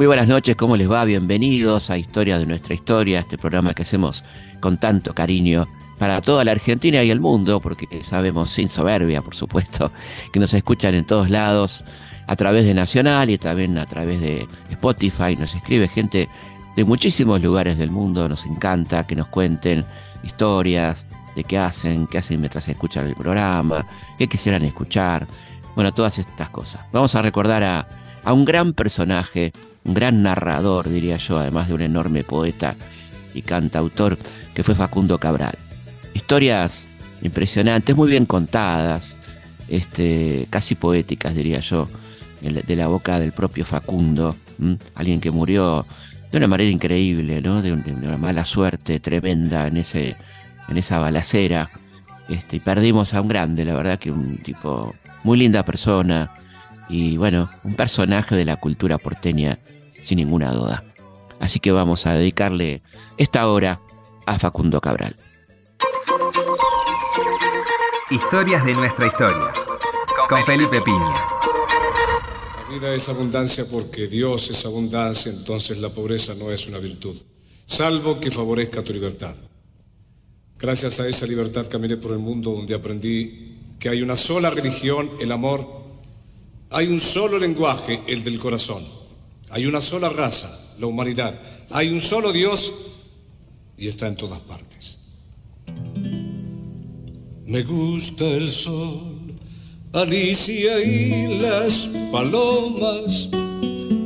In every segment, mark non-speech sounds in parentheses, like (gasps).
Muy buenas noches, ¿cómo les va? Bienvenidos a Historia de nuestra historia, este programa que hacemos con tanto cariño para toda la Argentina y el mundo, porque sabemos sin soberbia, por supuesto, que nos escuchan en todos lados a través de Nacional y también a través de Spotify. Nos escribe gente de muchísimos lugares del mundo, nos encanta que nos cuenten historias de qué hacen, qué hacen mientras escuchan el programa, qué quisieran escuchar, bueno, todas estas cosas. Vamos a recordar a, a un gran personaje un gran narrador, diría yo, además de un enorme poeta y cantautor, que fue Facundo Cabral. Historias impresionantes, muy bien contadas, este, casi poéticas, diría yo, de la boca del propio Facundo, alguien que murió de una manera increíble, ¿no? de, una mala suerte tremenda en, ese, en esa balacera. Este, y perdimos a un grande, la verdad que un tipo muy linda persona, y bueno, un personaje de la cultura porteña sin ninguna duda. Así que vamos a dedicarle esta hora a Facundo Cabral. Historias de nuestra historia con Felipe Piña. La vida es abundancia porque Dios es abundancia, entonces la pobreza no es una virtud, salvo que favorezca tu libertad. Gracias a esa libertad caminé por el mundo donde aprendí que hay una sola religión, el amor, hay un solo lenguaje, el del corazón. Hay una sola raza, la humanidad. Hay un solo Dios y está en todas partes. Me gusta el sol, Alicia y las palomas,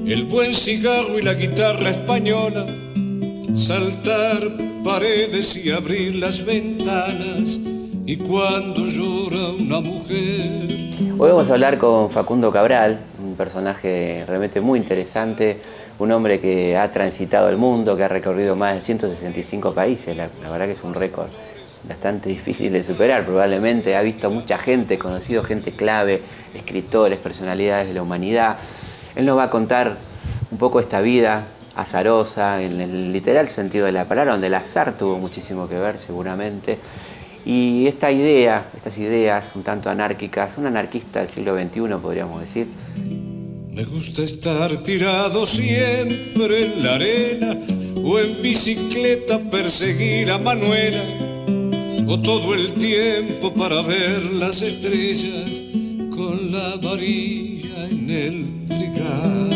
el buen cigarro y la guitarra española, saltar paredes y abrir las ventanas, y cuando llora una mujer Hoy vamos a hablar con Facundo Cabral, un personaje realmente muy interesante, un hombre que ha transitado el mundo, que ha recorrido más de 165 países, la, verdad que es un récord bastante (laughs) difícil de superar, probablemente ha visto mucha gente, conocido gente clave, escritores, personalidades de la humanidad. Él nos va a contar un poco esta vida azarosa, en el literal sentido de la palabra, donde el azar tuvo muchísimo que ver seguramente, y esta idea, estas ideas un tanto anárquicas, un anarquista del siglo XXI podríamos decir. Me gusta estar tirado siempre en la arena o en bicicleta perseguir a Manuela o todo el tiempo para ver las estrellas con la varilla en el trigal.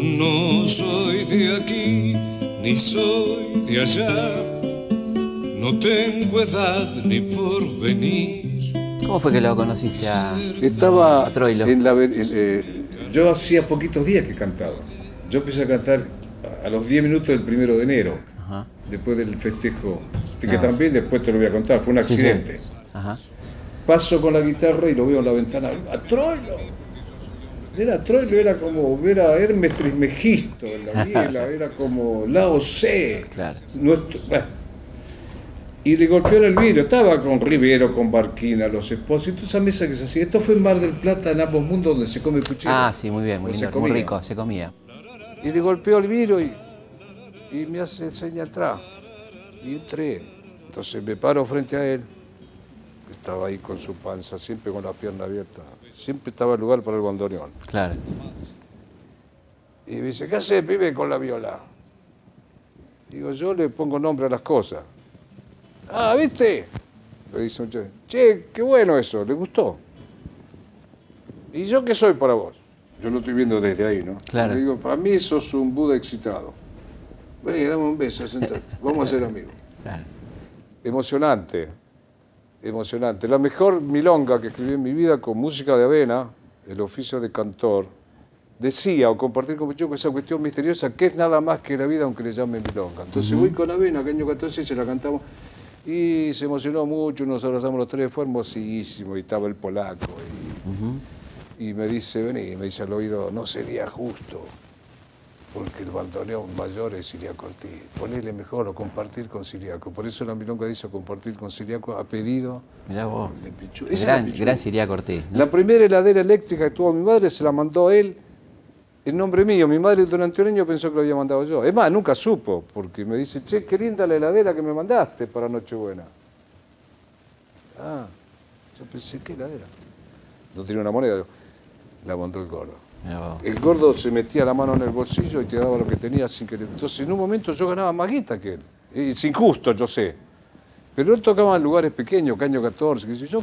No soy de aquí ni soy de allá no tengo edad ni por venir. ¿Cómo fue que lo conociste a, Estaba Troilo? En la, eh, yo hacía poquitos días que cantaba. Yo empecé a cantar a los 10 minutos del primero de enero, después del festejo, que ah, también después te lo voy a contar, fue un accidente. Paso con la guitarra y lo veo en la ventana. ¡A Troilo! Era Troilo, era como ver a Hermes Trismegisto en la (laughs) biela, era como Lao C. Claro. Nuestro, y le golpeó el vidrio. Estaba con Rivero, con Barquina, los esposos, esa mesa que se hacía. Esto fue en Mar del Plata, en ambos mundos, donde se come cuchillo. Ah, sí, muy bien, muy, muy rico, se comía. Y le golpeó el vidrio y, y me hace seña atrás. Y entré. Entonces me paro frente a él. Estaba ahí con su panza, siempre con la pierna abierta. Siempre estaba el lugar para el bandoneón. Claro. Y me dice, ¿qué hace, pibe, con la viola? Digo, yo le pongo nombre a las cosas. Ah, ¿viste? Le dice un che. Che, qué bueno eso, ¿le gustó? ¿Y yo qué soy para vos? Yo lo estoy viendo desde ahí, ¿no? Claro. Le digo, para mí sos un Buda excitado. Vení, dame un beso, sentate. Vamos a ser amigos. Claro. Emocionante, emocionante. La mejor milonga que escribí en mi vida con música de avena, el oficio de cantor, decía o compartir con yo esa cuestión misteriosa que es nada más que la vida aunque le llamen milonga. Entonces voy con avena, que año 14 se la cantamos y se emocionó mucho, nos abrazamos los tres, fue hermosísimo, y estaba el polaco. Y, me dice, vení, me dice al oído, no sería justo, porque el bandoneón mayor es Siriaco Ortiz. Ponele mejor o compartir con Siriaco. Por eso la milonga dice compartir con Siriaco a pedido Mirá vos. de Gran, gran Siriaco Ortiz. La primera heladera eléctrica que tuvo mi madre se la mandó él en nombre mío. Mi madre durante un año pensó que lo había mandado yo. Es más, nunca supo, porque me dice, che, qué linda la heladera que me mandaste para Nochebuena. Ah, yo pensé, ¿qué heladera? No tiene una moneda, la mandó el gordo. El gordo se metía la mano en el bolsillo y te daba lo que tenía sin querer. Entonces, en un momento yo ganaba más guita que él. Es injusto, yo sé. Pero él tocaba en lugares pequeños, Caño 14, que yo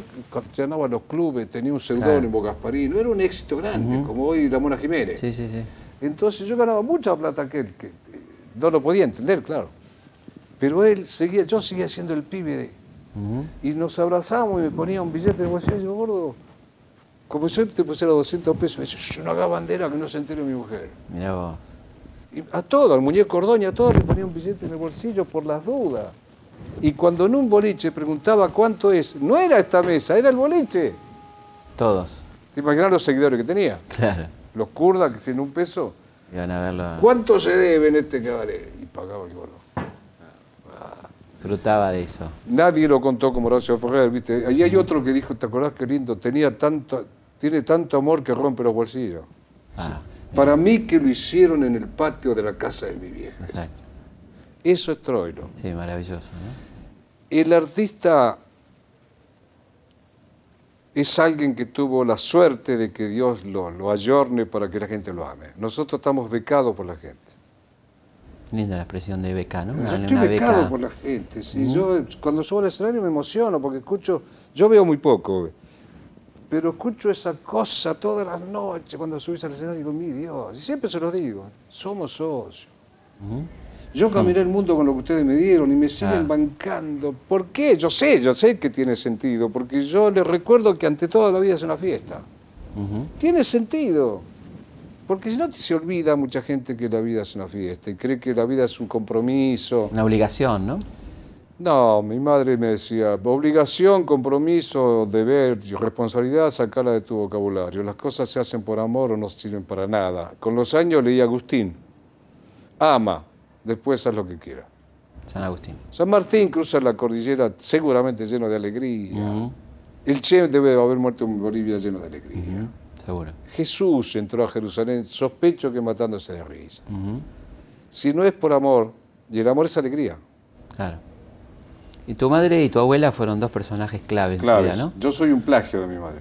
llenaba los clubes, tenía un seudónimo Gasparino, era un éxito grande, como hoy la Mona Jiménez. Sí, sí, sí. Entonces yo ganaba mucha plata que él, que no lo podía entender, claro. Pero él seguía, yo seguía siendo el pibe de... Y nos abrazamos y me ponía un billete de bolsillo yo, gordo, como yo te pusiera 200 pesos, me dice, yo no haga bandera que no se entere mi mujer. Mirá vos. Y a todo, al muñeco Ordoña, a todos le ponía un billete en el bolsillo por las dudas. Y cuando en un boliche preguntaba cuánto es, no era esta mesa, era el boliche. Todos. ¿Te imaginas los seguidores que tenía? Claro. Los kurdas que sin un peso. Iban a verlo. ¿Cuánto se debe en este cabaret? Y pagaba el gordo. Disfrutaba de eso. Nadie lo contó como Horacio Ferrer, ¿viste? Allí hay otro que dijo, ¿te acordás qué lindo? Tenía tanto, tiene tanto amor que rompe los bolsillos. Ah, Para mí que lo hicieron en el patio de la casa de mi vieja. exacto. Eso es Troilo. Sí, maravilloso, ¿no? El artista es alguien que tuvo la suerte de que Dios lo, lo ayorne para que la gente lo ame. Nosotros estamos becados por la gente. Linda la expresión de beca, ¿no? Yo estoy becado beca. por la gente. sí. Yo cuando subo al escenario me emociono porque escucho, yo veo muy poco, pero escucho esa cosa todas las noches cuando subís al escenario y digo, mi Dios, y siempre se los digo, somos socios. Yo caminé el mundo con lo que ustedes me dieron y me siguen Ah. bancando. ¿Por qué? Yo sé, yo sé que tiene sentido, porque yo les recuerdo que ante todo la vida es una fiesta. Tiene sentido. Porque si no se olvida mucha gente que la vida es una fiesta y cree que la vida es un compromiso. Una obligación, ¿no? No, mi madre me decía, obligación, compromiso, deber y responsabilidad, sacarla de tu vocabulario. Las cosas se hacen por amor o no sirven para nada. Con los años leí a Agustín, ama, después haz lo que quiera. San Agustín. San Martín cruza la cordillera seguramente lleno de alegría. El Che debe haber muerto en Bolivia lleno de alegría. Seguro. Jesús entró a Jerusalén, sospecho que matándose de risa. Si no es por amor, y el amor es alegría. Claro. Y tu madre y tu abuela fueron dos personajes claves Claro, vida, ¿no? yo soy un plagio de mi madre.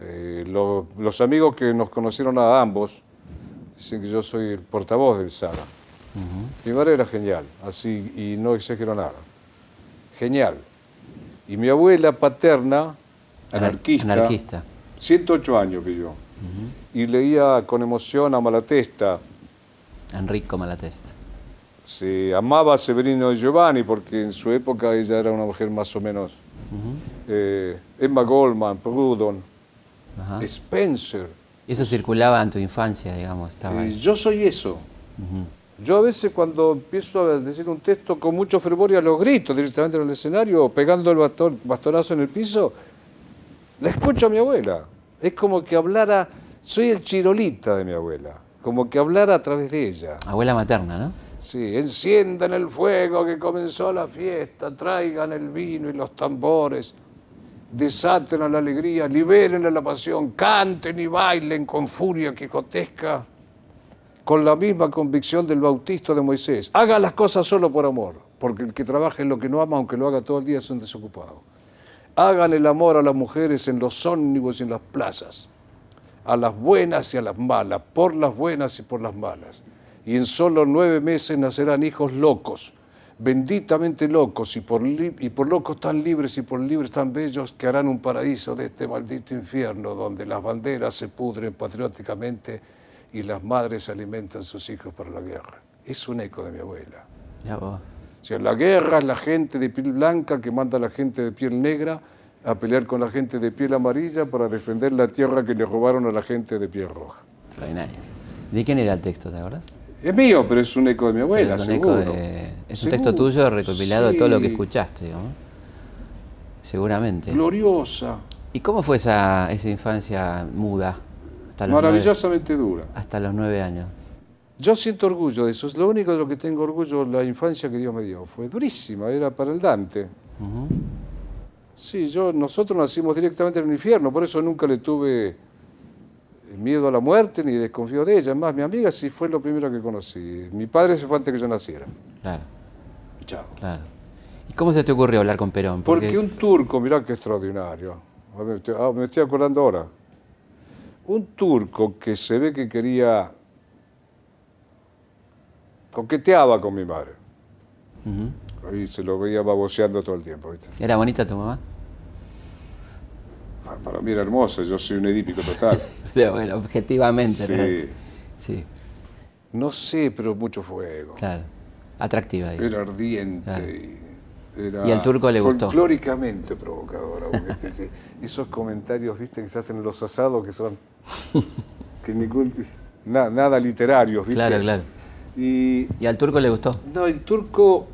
Eh, lo- los amigos que nos conocieron a ambos dicen que yo soy el portavoz del Sara. Mi madre era genial, así, y no exagero nada. Genial. Y mi abuela paterna, anarquista, Anarquista. 108 años vivió. Y leía con emoción a Malatesta. Enrico Malatesta. Se amaba a Severino Giovanni porque en su época ella era una mujer más o menos. Eh, Emma Goldman, Proudhon. Spencer. Y eso circulaba en tu infancia, digamos. Estaba Eh, yo soy eso. Yo a veces cuando empiezo a decir un texto con mucho fervor y a los gritos directamente en el escenario, pegando el bastonazo en el piso, la escucho a mi abuela. Es como que hablara, soy el chirolita de mi abuela, como que hablara a través de ella. Abuela materna, ¿no? Sí, enciendan el fuego que comenzó la fiesta, traigan el vino y los tambores, desaten a la alegría, liberen a la pasión, canten y bailen con furia quijotesca, con la misma convicción del bautisto de Moisés. Hagan las cosas solo por amor, porque el que trabaja en lo que no ama, aunque lo haga todo el día, es un desocupado. Hagan el amor a las mujeres en los ómnibus y en las plazas a las buenas y a las malas, por las buenas y por las malas. Y en solo nueve meses nacerán hijos locos, benditamente locos, y por, y por locos tan libres y por libres tan bellos que harán un paraíso de este maldito infierno donde las banderas se pudren patrióticamente y las madres alimentan sus hijos para la guerra. Es un eco de mi abuela. Mirá vos. O sea, la guerra es la gente de piel blanca que manda a la gente de piel negra a pelear con la gente de piel amarilla para defender la tierra que le robaron a la gente de piel roja. ¿De quién era el texto, te acuerdas? Es mío, pero es un eco de mi abuela, es un, eco seguro. de- es un Seguro. texto tuyo recopilado de todo lo que escuchaste, digamos. Seguramente. Gloriosa, ¿Y cómo fue esa, esa infancia muda? Hasta los, maravillosamente dura. hasta los nueve años. Yo siento orgullo de eso, es lo único de lo que tengo orgullo, la infancia que Dios me dio. Fue durísima, era para el Dante. Sí, yo, nosotros nacimos directamente en el infierno, por eso nunca le tuve miedo a la muerte ni desconfío de ella. Más, mi amiga sí fue lo primero que conocí. Mi padre se fue antes que yo naciera. Claro, Chao. claro. ¿Y cómo se te ocurrió hablar con Perón? Porque un turco, mirá qué extraordinario. Ah, me estoy acordando ahora. un turco que se ve que quería coqueteaba con mi madre. Ahí se lo veía baboseando todo el tiempo, ¿viste? ¿Era bonita tu mamá? Para mí era hermosa, yo soy un edípico total. (laughs) Pero bueno, objetivamente, Sí. ¿no? Sí, No sé, pero mucho fuego. claro. Atractiva. digo. Era ardiente. Claro. Y, era Y al turco le gustó. Folclóricamente provocadora. porque te- te- esos comentarios, viste, que se hacen en los asados que son. que ningún. na- nada literarios, viste. Claro, claro. Y ¿Y al turco le gustó? No, el turco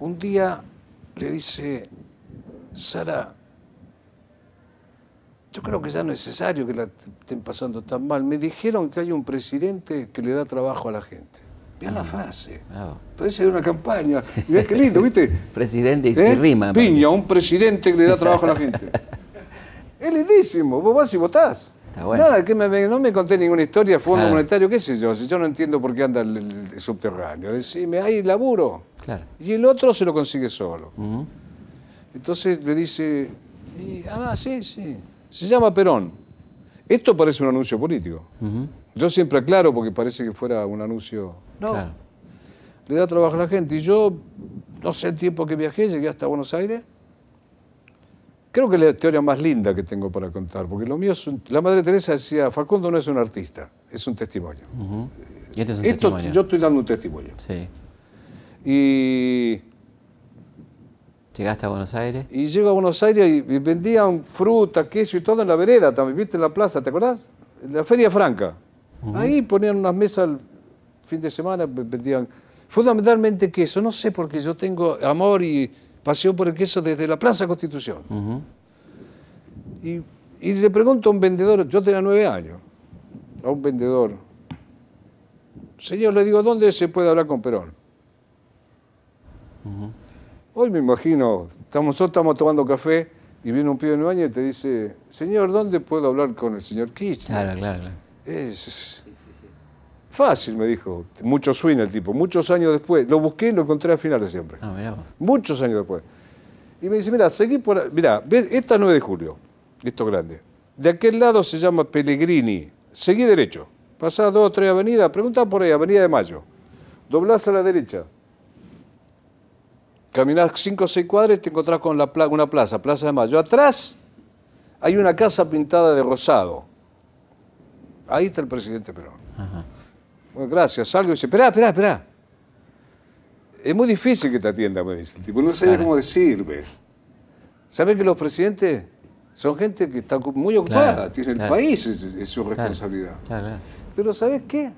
un día le dice, Sara, yo creo que ya no es necesario que la estén pasando tan mal. Me dijeron que hay un presidente que le da trabajo a la gente. Mira la frase. Bravo. Puede ser una campaña. Mirá qué lindo, ¿viste? (laughs) Presidente y, ¿Eh? rima. Piña, un presidente que le da trabajo a la gente. es lindísimo. Vos vas y votás. Está bueno. Nada, que me- me- no me conté ninguna historia, fondo Claro. monetario, qué sé yo. Si yo no entiendo por qué anda el, el subterráneo. Decime, hay laburo. Claro. Y el otro se lo consigue solo. Entonces le dice, y, ah, sí, sí. Se llama Perón. Esto parece un anuncio político. Yo siempre aclaro porque parece que fuera un anuncio. No, Claro. le da trabajo a la gente. Y yo, no sé el tiempo que viajé, llegué hasta Buenos Aires. Creo que es la teoría más linda que tengo para contar, porque lo mío es un- La Madre Teresa decía, Facundo no es un artista, es un testimonio. Ujú. Y este es un Esto, testimonio. yo estoy dando un testimonio. Sí. Y, Llegaste a Buenos Aires. y llego a Buenos Aires y, vendían fruta, queso y todo en la vereda también, ¿viste? En la plaza, ¿te acordás? En la Feria Franca. Ahí ponían unas mesas el fin de semana, ve- vendían fundamentalmente queso. No sé por qué yo tengo amor y pasión por el queso desde la Plaza Constitución. Y, y le pregunto a un vendedor, yo tenía nueve años, a un vendedor, señor, le digo, ¿dónde se puede hablar con Perón? Hoy me imagino, estamos, nosotros estamos tomando café y viene un pibe de nueve años y te dice, señor, ¿dónde puedo hablar con el señor Kirchner? Claro, claro, claro. Es, es- fácil, me dijo, mucho swing el tipo, muchos años después, lo busqué y lo encontré al final de siempre Ah, mirá vos. muchos años después. Y me dice, mira, seguí por... Mira, ¿ves? Esta es 9 de julio, esto grande. De aquel lado se llama Pellegrini. Seguí derecho. Pasás dos o tres avenidas, pregunta por ahí, Avenida de Mayo. Doblás a la derecha. Caminás cinco o seis cuadras y te encontrás con la pla- una plaza, Plaza de Mayo. Atrás hay una casa pintada de rosado. Ahí está el presidente Perón. Bueno, gracias. Salgo y dice, esperá, esperá, esperá. Es muy difícil que te atienda, me dice el tipo. No sé Claro. cómo decirme. ¿Sabes que los presidentes son gente que está muy ocupada? Claro, Tiene el claro. país, es, es su responsabilidad. Pero ¿sabes qué?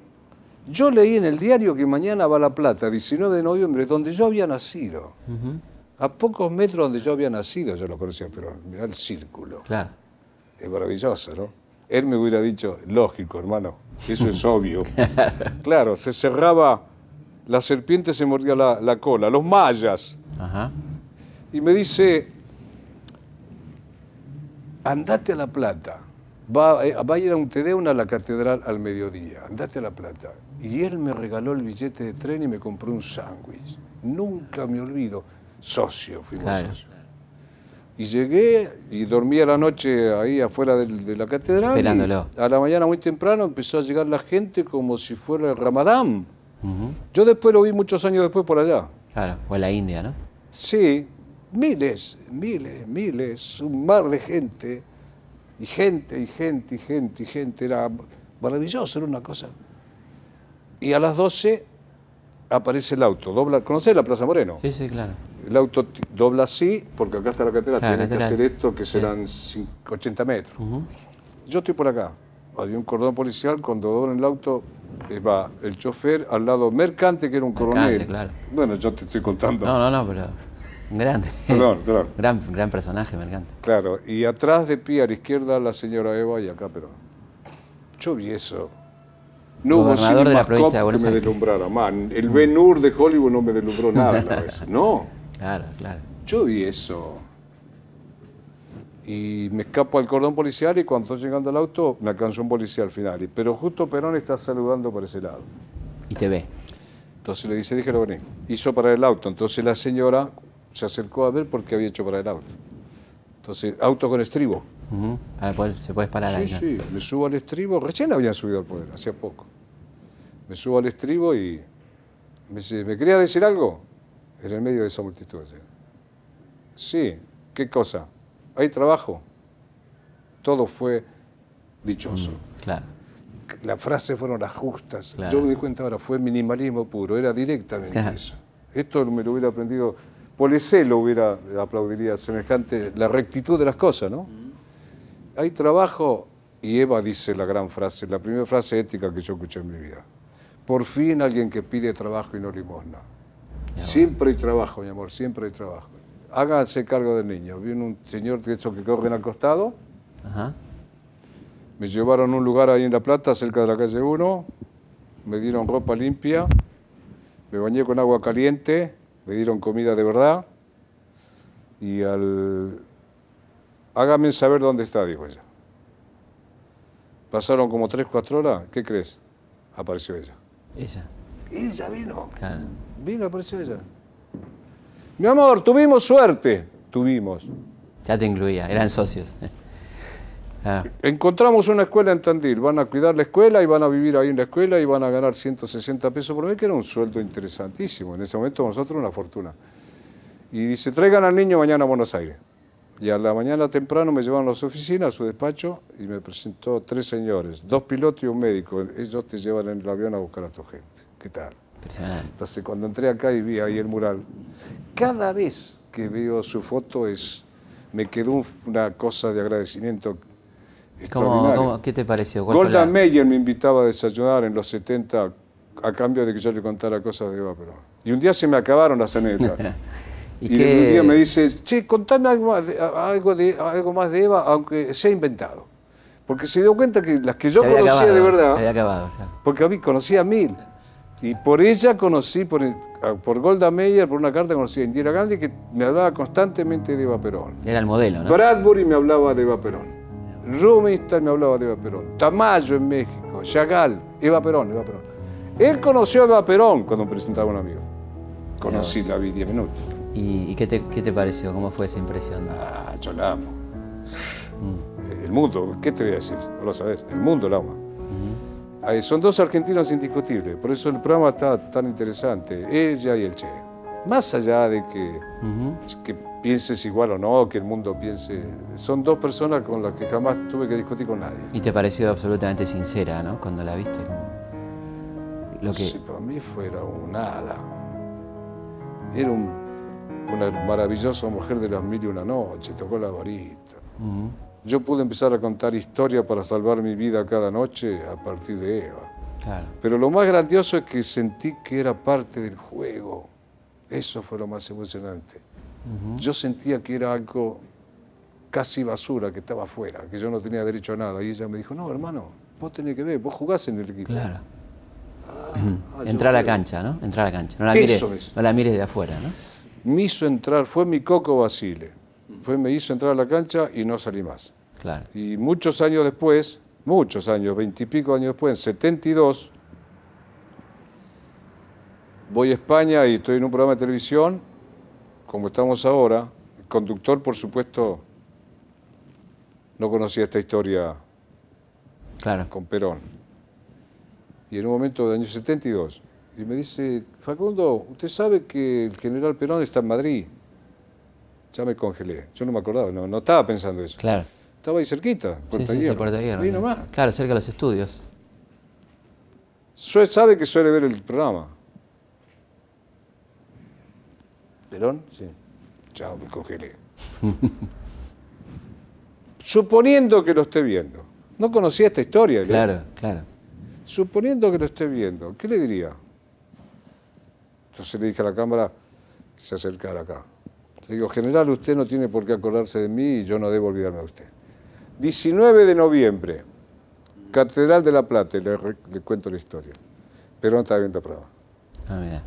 Yo leí en el diario que mañana va a La Plata, 19 de noviembre, donde yo había nacido. A pocos metros donde yo había nacido, yo lo conocía, pero mirá el círculo. Claro. Es maravilloso, ¿no? Él me hubiera dicho, lógico, hermano, eso es (laughs) obvio. claro, se cerraba, la serpiente se mordía la, la cola, los mayas. Ajá. Y me dice, andate a La Plata, va, eh, va a ir a un Tedeum a la catedral al mediodía, andate a La Plata. Y él me regaló el billete de tren y me compró un sándwich. Nunca me olvido, socio, fuimos Claro. socios. Y llegué y dormí a la noche ahí afuera del- de la catedral. Esperándolo. a la mañana muy temprano empezó a llegar la gente como si fuera el Ramadán. Ujú. Yo después lo vi muchos años después por allá. Claro. O la India, ¿no? Sí, miles, miles, miles, un mar de gente. Y gente, y gente, y gente, y gente. Era maravilloso, era una cosa. Y a las 12 aparece el auto. Dobla, ¿Conocés la Plaza Moreno? Sí, sí, claro. El auto dobla así, porque acá está la catedral, Claro, tiene que hacer esto, que Sí. serán cin- 80 metros. Yo estoy por acá. Había un cordón policial, cuando dobla el auto, eh, va el chofer al lado mercante, que era un Mercante, coronel. claro. Bueno, yo te estoy contando. No, no, no, pero. Grande. Perdón, perdón. (laughs) gran, gran personaje, me encanta. Claro, y atrás de pie a la izquierda la señora Eva y acá pero Yo vi eso. No hubo Gobernador de la provincia de Buenos que me. Mm. deslumbrara. Man, el Ben Hur de Hollywood no me deslumbró nada la vez. (laughs) No, Claro, claro. yo vi eso. Y me escapo al cordón policial y cuando estoy llegando al auto me alcanzó un policía al final. Pero justo Perón está saludando por ese lado. Y te ve. Entonces le dice, déjelo venir. Hizo para el auto. Entonces la señora se acercó a ver por qué había hecho para el auto. Entonces, auto con estribo. Para poder- se puede parar Sí, ahí. ¿no? sí, me subo al estribo, recién habían subido al poder, hacía poco. Me subo al estribo y me dice, ¿me quería decir algo? En el medio de esa multitud. Sí, ¿qué cosa? ¿Hay trabajo? Todo fue dichoso. Claro. Las frases fueron las justas. Claro. Yo me di cuenta ahora, fue minimalismo puro, era directamente Claro. eso. Esto me lo hubiera aprendido, Polecé lo hubiera, aplaudiría semejante, la rectitud de las cosas, ¿no? Hay trabajo, y Eva dice la gran frase, la primera frase ética que yo escuché en mi vida. Por fin alguien que pide trabajo y no limosna. Siempre hay trabajo, mi amor, siempre hay trabajo. Háganse cargo del niño. Viene un señor de esos que corren al costado, Ajá. me llevaron a un lugar ahí en La Plata, cerca de la calle 1, me dieron ropa limpia, me bañé con agua caliente, me dieron comida de verdad y al... Hágame saber dónde está, dijo ella. Pasaron como 3, 4 horas, ¿qué crees? Apareció ella. Ella. Ella vino. Claro. Vino, apareció ella. Mi amor, tuvimos suerte. Tuvimos. Ya te incluía, eran socios. Claro. Encontramos una escuela en Tandil, van a cuidar la escuela y van a vivir ahí en la escuela y van a ganar 160 pesos por mes, que era un sueldo interesantísimo. En ese momento nosotros una fortuna. Y dice, traigan al niño mañana a Buenos Aires. Y a la mañana temprano me llevaron a su oficina, a su despacho, y me presentó tres señores, dos pilotos y un médico. Ellos te llevan en el avión a buscar a tu gente. ¿Qué tal? Entonces cuando entré acá y vi ahí el mural, cada vez que veo su foto es, me quedó un- una cosa de agradecimiento ¿Cómo, ¿Qué te pareció? ¿Cuál fue Golda la- Meir me invitaba a desayunar en los 70 a cambio de que yo le contara cosas de Eva Perón. Y un día se me acabaron las anécdotas. (laughs) ¿Y, y qué- un día me dice, che, contame algo más, de, algo, de, algo más de Eva, aunque sea inventado. Porque se dio cuenta que las que yo se conocía acabado, de Se verdad, había acabado, claro. porque a mí conocía a mil. Y por ella conocí, por, por Golda Meir, por una carta conocí a Indira Gandhi, que me hablaba constantemente de Eva Perón. Era el modelo, ¿no? Bradbury me hablaba de Eva Perón. Rubinstein me hablaba de Eva Perón. Tamayo en México. Chagall. Eva Perón, Eva Perón. Él conoció a Eva Perón cuando me presentaba a un amigo. Conocí, la vi 10 minutos. ¿Y, y qué, te, qué te pareció? ¿Cómo fue esa impresión? Ah, yo la amo. El mundo, ¿qué te voy a decir? No lo sabes. El mundo la ama. Son dos argentinos indiscutibles. Por eso el programa está tan interesante. Ella y el Che. Más allá de que que pienses igual o no, que el mundo piense. Son dos personas con las que jamás tuve que discutir con nadie. Y te pareció absolutamente sincera, ¿no? Cuando la viste. como- Lo que... Si para mí fuera un hada. Era un- una maravillosa mujer de las mil y una noche, tocó la varita. Ujú. Yo pude empezar a contar historias para salvar mi vida cada noche a partir de Eva. Claro. Pero lo más grandioso es que sentí que era parte del juego. Eso fue lo más emocionante. Yo sentía que era algo casi basura, que estaba afuera, que yo no tenía derecho a nada. Y ella me dijo, no, hermano, vos tenés que ver, vos jugás en el equipo. Claro. Ah, yo Entra a la cancha, ¿no? Entra a la cancha. No la, Eso mires, es. no la mires de afuera, ¿no? Me hizo entrar, fue mi coco Basile. Fue, me hizo entrar a la cancha y no salí más. Claro. Y muchos años después, muchos años, veintipico años después, en 72, voy a España y estoy en un programa de televisión, como estamos ahora. El conductor, por supuesto, no conocía esta historia Claro. con Perón. Y en un momento del año 72, y me dice, Facundo, usted sabe que el general Perón está en Madrid. Ya me congelé. Yo no me acordaba, no, no estaba pensando eso. Claro. Estaba ahí cerquita, Puerta sí, sí. Puerta Hierro, Ahí ¿no? nomás. Claro, cerca de los estudios. Sue- sabe que suele ver el programa. ¿Perón? Sí. Chao, me congelé. (laughs) Suponiendo que lo esté viendo. No conocía esta historia. ¿le? Claro, claro. Suponiendo que lo esté viendo, ¿qué le diría? Entonces le dije a la cámara que se acercara acá. Le digo, general, usted no tiene por qué acordarse de mí y yo no debo olvidarme de usted. 19 de noviembre, Catedral de la Plata, le, le cuento la historia. Perón estaba viendo programa. Ah, mira.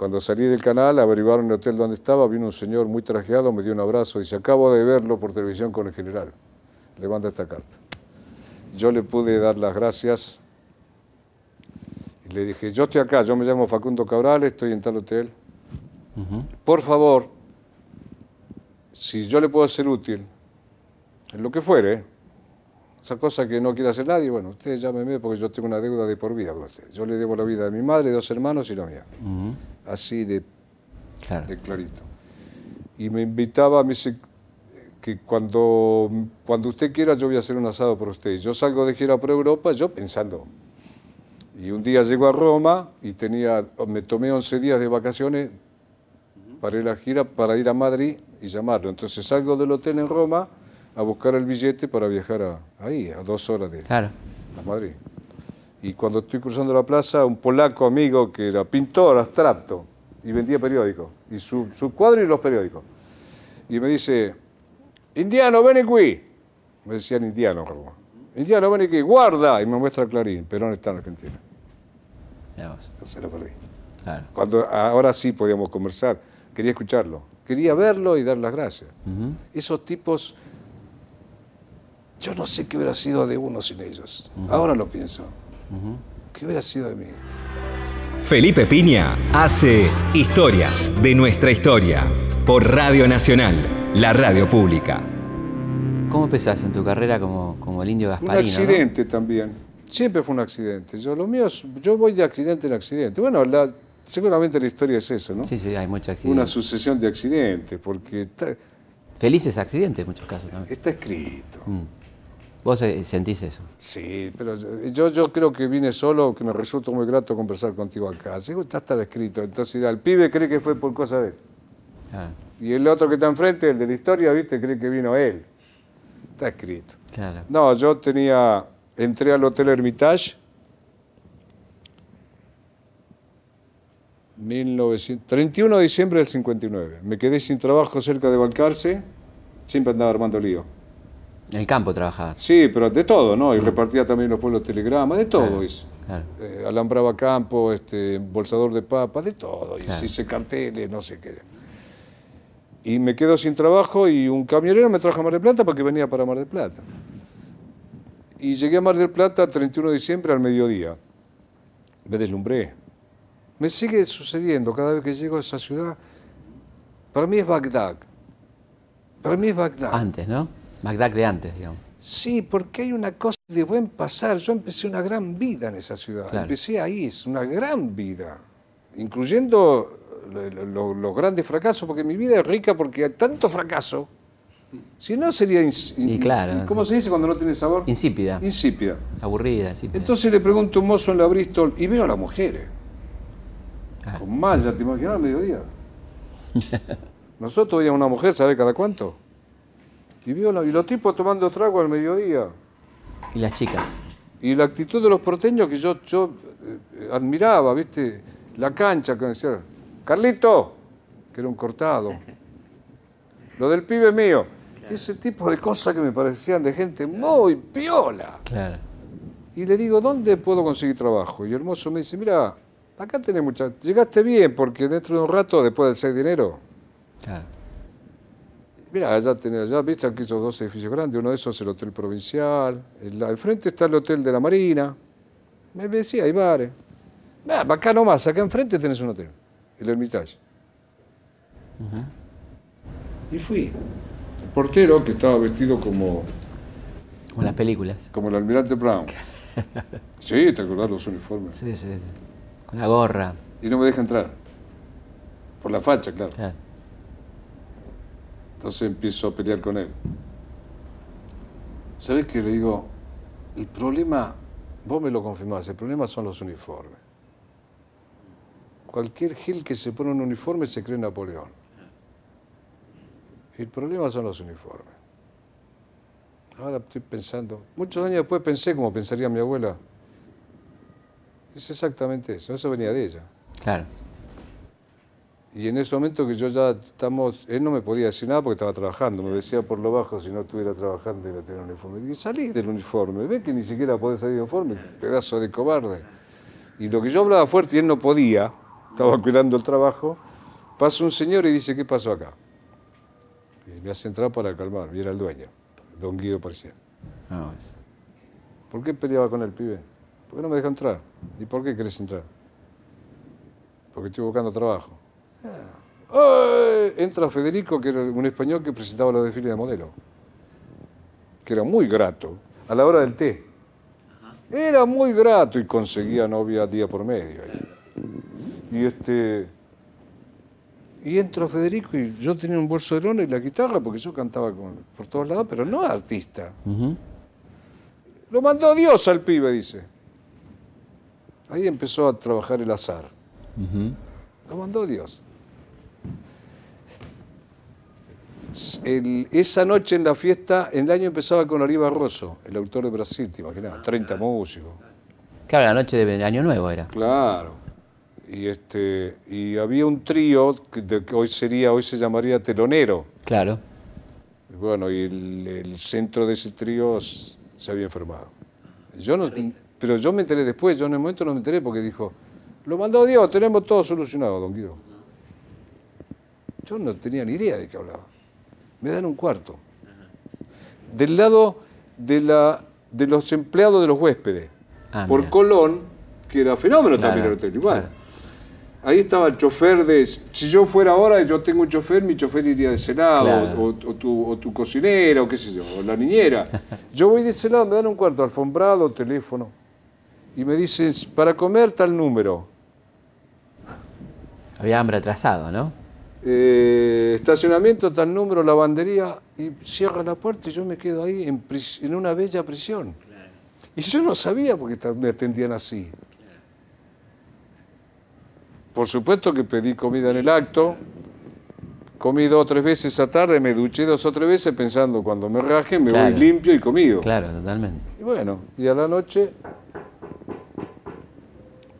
Cuando salí del canal, averiguaron el hotel donde estaba, vino un señor muy trajeado, me dio un abrazo y dice, acabo de verlo por televisión con el general. Le manda esta carta. Yo le pude dar las gracias y le dije, yo estoy acá, yo me llamo Facundo Cabral, estoy en tal hotel. Por favor, si yo le puedo ser útil, en lo que fuere, esa cosa que no quiere hacer nadie, bueno, usted llámeme porque yo tengo una deuda de por vida con usted. Yo le debo la vida de mi madre, dos hermanos y la mía. Así de, Claro. de clarito. Y me invitaba, me dice que cuando, cuando usted quiera yo voy a hacer un asado por usted. Yo salgo de gira por Europa, yo pensando. Y un día llego a Roma y tenía, me tomé 11 días de vacaciones para ir a gira, para ir a Madrid y llamarlo. Entonces salgo del hotel en Roma a buscar el billete para viajar a- ahí, a dos horas de Claro. a Madrid. Y cuando estoy cruzando la plaza, un polaco amigo que era pintor abstracto y vendía periódicos, y su, su cuadro y los periódicos. Y me dice, indiano, ven aquí. Me decían indiano, como, indiano, ven aquí, guarda. Y me muestra Clarín, Perón está en Argentina. Ya se lo perdí. Claro. Cuando ahora sí podíamos conversar, quería escucharlo, quería verlo y dar las gracias. Esos tipos, yo no sé qué hubiera sido de uno sin ellos. Ahora lo pienso. ¿Qué hubiera sido de mí? Felipe Piña hace Historias de nuestra historia por Radio Nacional, la radio pública. ¿Cómo empezás en tu carrera como, como el indio Un Gasparino? no? accidente también. Siempre fue un accidente. Yo, lo mío es- yo voy de accidente en accidente. Bueno, la- seguramente la historia es eso, ¿no? Sí, sí, hay muchos Una accidentes. sucesión de accidentes, porque está, Felices accidentes en muchos casos también. está escrito. Vos eh, sentís eso. Sí, pero yo, yo creo que vine solo, que me resulta muy grato conversar contigo acá. Que ya está escrito. Entonces, el pibe cree que fue por cosa de él. Claro. Y el otro que está enfrente, el de la historia, ¿viste? Cree que vino él. Está escrito. Claro. No, yo tenía, entré al Hotel Hermitage, 1900, 31 de diciembre del 59. Me quedé sin trabajo cerca de Balcarce, siempre andaba armando lío. En el campo trabajabas. Sí, pero de todo, ¿no? Y repartía también los pueblos telegramas, de todo Claro, hice. claro. Eh, alambraba campo, este, embolsador de papas, de todo. Y Claro. hice carteles, no sé qué. Y me quedo sin trabajo y un camionero me trajo a Mar del Plata porque venía para Mar del Plata. Y llegué a Mar del Plata 31 de diciembre al mediodía. Me deslumbré. Me sigue sucediendo cada vez que llego a esa ciudad. Para mí es Bagdad. Para mí es Bagdad. Antes, ¿no? Bagdad de antes, digamos. Sí, porque hay una cosa de buen pasar. Yo empecé una gran vida en esa ciudad. Claro. Empecé ahí, es una gran vida. Incluyendo lo- los grandes fracasos, porque mi vida es rica porque hay tanto fracaso. Si no, sería. Sí, claro. ¿Cómo se dice cuando no tiene sabor? Insípida, Insípida. aburrida, insípida. Entonces le pregunto a un mozo en la Bristol y veo a las mujeres. Claro. Con malla, ¿te imaginas al mediodía? (laughs) Nosotros veíamos una mujer, ¿sabe cada cuánto? Y, la- y los tipos tomando trago al mediodía. Y las chicas. Y la actitud de los porteños que yo, yo eh, admiraba, ¿viste? La cancha, que decía, Carlito, que era un cortado. (laughs) Lo del pibe mío. Ese tipo de cosas que me parecían de gente muy piola. Claro. Y le digo, ¿dónde puedo conseguir trabajo? Y el mozo me dice, mira, acá tenés mucha... Llegaste bien, porque dentro de un rato, después del ser dinero, Claro. Mira, allá tenés, allá viste aquí esos dos edificios grandes, uno de esos es el Hotel Provincial, el, al frente está el Hotel de la Marina. Me decía, hay bares. Nah, acá nomás, acá enfrente tenés un hotel, el Hermitage. Y fui. El portero, que estaba vestido como, Como las películas. como el almirante Brown. (laughs) Sí, te acordás los uniformes. Sí, sí. sí. Con la gorra. Y no me deja entrar. Por la facha, claro. Claro. Entonces empiezo a pelear con él. ¿Sabes qué? Le digo, el problema, vos me lo confirmás, el problema son los uniformes. Cualquier gil que se pone un uniforme se cree Napoleón. El problema son los uniformes. Ahora estoy pensando, muchos años después pensé como pensaría mi abuela. Es exactamente eso, eso venía de ella. Claro. Y en ese momento que yo ya estamos, él no me podía decir nada porque estaba trabajando, me decía por lo bajo si no estuviera trabajando y no tenía uniforme. Y dije, salí del uniforme, ve que ni siquiera podés salir del uniforme, pedazo de cobarde. Y lo que yo hablaba fuerte y él no podía, estaba cuidando el trabajo, pasa un señor y dice, ¿qué pasó acá? Y me hace entrar para calmarme, y era el dueño, don Guido Parcial. No, es- ¿Por qué peleaba con el pibe? ¿Por qué no me deja entrar? ¿Y por qué querés entrar? Porque estoy buscando trabajo. Ah. ¡Ay! Entra Federico, que era un español que presentaba los desfiles de modelo. que era muy grato, a la hora del té. Era muy grato y conseguía novia día por medio. Y este. Y entra Federico y yo tenía un bolso de lona y la guitarra porque yo cantaba con- por todos lados, pero no artista. Lo mandó Dios al pibe, dice. Ahí empezó a trabajar el azar. Lo mandó Dios. El- esa noche en la fiesta, el año empezaba con Ariba Rosso, el autor de Brasil, te imaginas, 30 músicos. Claro, la noche de Año Nuevo era. Claro. Y este y había un trío que, de- que hoy sería, hoy se llamaría telonero. Claro. Y Bueno, y el, el centro de ese trío se había enfermado. Yo no, pero yo me enteré después, yo en el momento no me enteré porque dijo, lo mandó Dios, tenemos todo solucionado, don Guido. Yo no tenía ni idea de qué hablaba. Me dan un cuarto. Del lado de, la, de los empleados de los huéspedes. Ah, por mira. Colón, que era fenómeno Claro, también el hotel, igual. claro. Ahí estaba el chofer de... Si yo fuera ahora, yo tengo un chofer, mi chofer iría de ese lado, Claro. o, o tu, o tu cocinera, o qué sé yo, o la niñera. (laughs) Yo voy de ese lado, me dan un cuarto, alfombrado, teléfono, y me dicen, para comer tal número, Había hambre atrasado, ¿no? Eh, estacionamiento tal número, lavandería, y cierra la puerta y yo me quedo ahí en, una bella prisión. Y yo no sabía por qué me atendían así. Por supuesto que pedí comida en el acto, comí dos o tres veces esa tarde, me duché dos o tres veces pensando cuando me raje me Claro. voy limpio y comido. Claro, totalmente. Y bueno, y a la noche,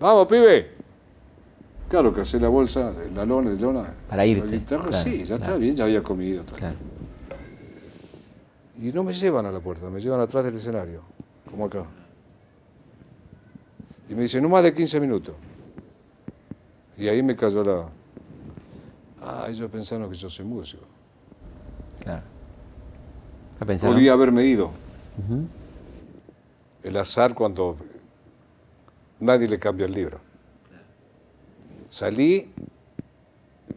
vamos pibe. Claro que hacé la bolsa, la lona, la lona. Para irte, La guitarra, claro, sí, ya está claro. bien, ya había comido. Claro. Y no me llevan a la puerta, me llevan atrás del escenario, como acá. Y me dicen, no más de 15 minutos. Y ahí me cayó la... Ah, ellos pensaron que yo soy músico. Claro. Podía haberme ido. El azar cuando nadie le cambia el libro. Salí,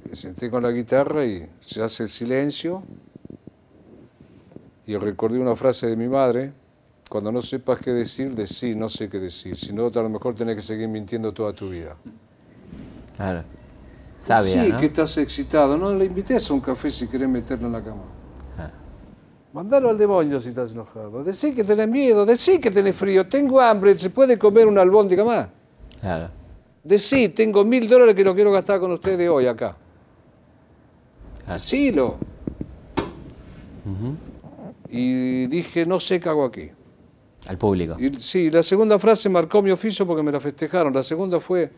me senté con la guitarra y se hace el silencio. Y recordé una frase de mi madre, cuando no sepas qué decir, decí, no sé qué decir. Si no, a lo mejor tenés que seguir mintiendo toda tu vida. Claro. Sabia, sí, ¿no? que estás excitado. No le invites a un café si querés meterlo en la cama. Claro. Mandalo al demonio si estás enojado. Decí que tenés miedo, decí que tenés frío, tengo hambre, ¿se puede comer una albóndiga más? Claro. Decí, tengo mil dólares que no quiero gastar con ustedes hoy acá. Decilo. Y dije, no sé qué hago aquí. Al público. Y sí, la segunda frase marcó mi oficio porque me la festejaron. La segunda fue,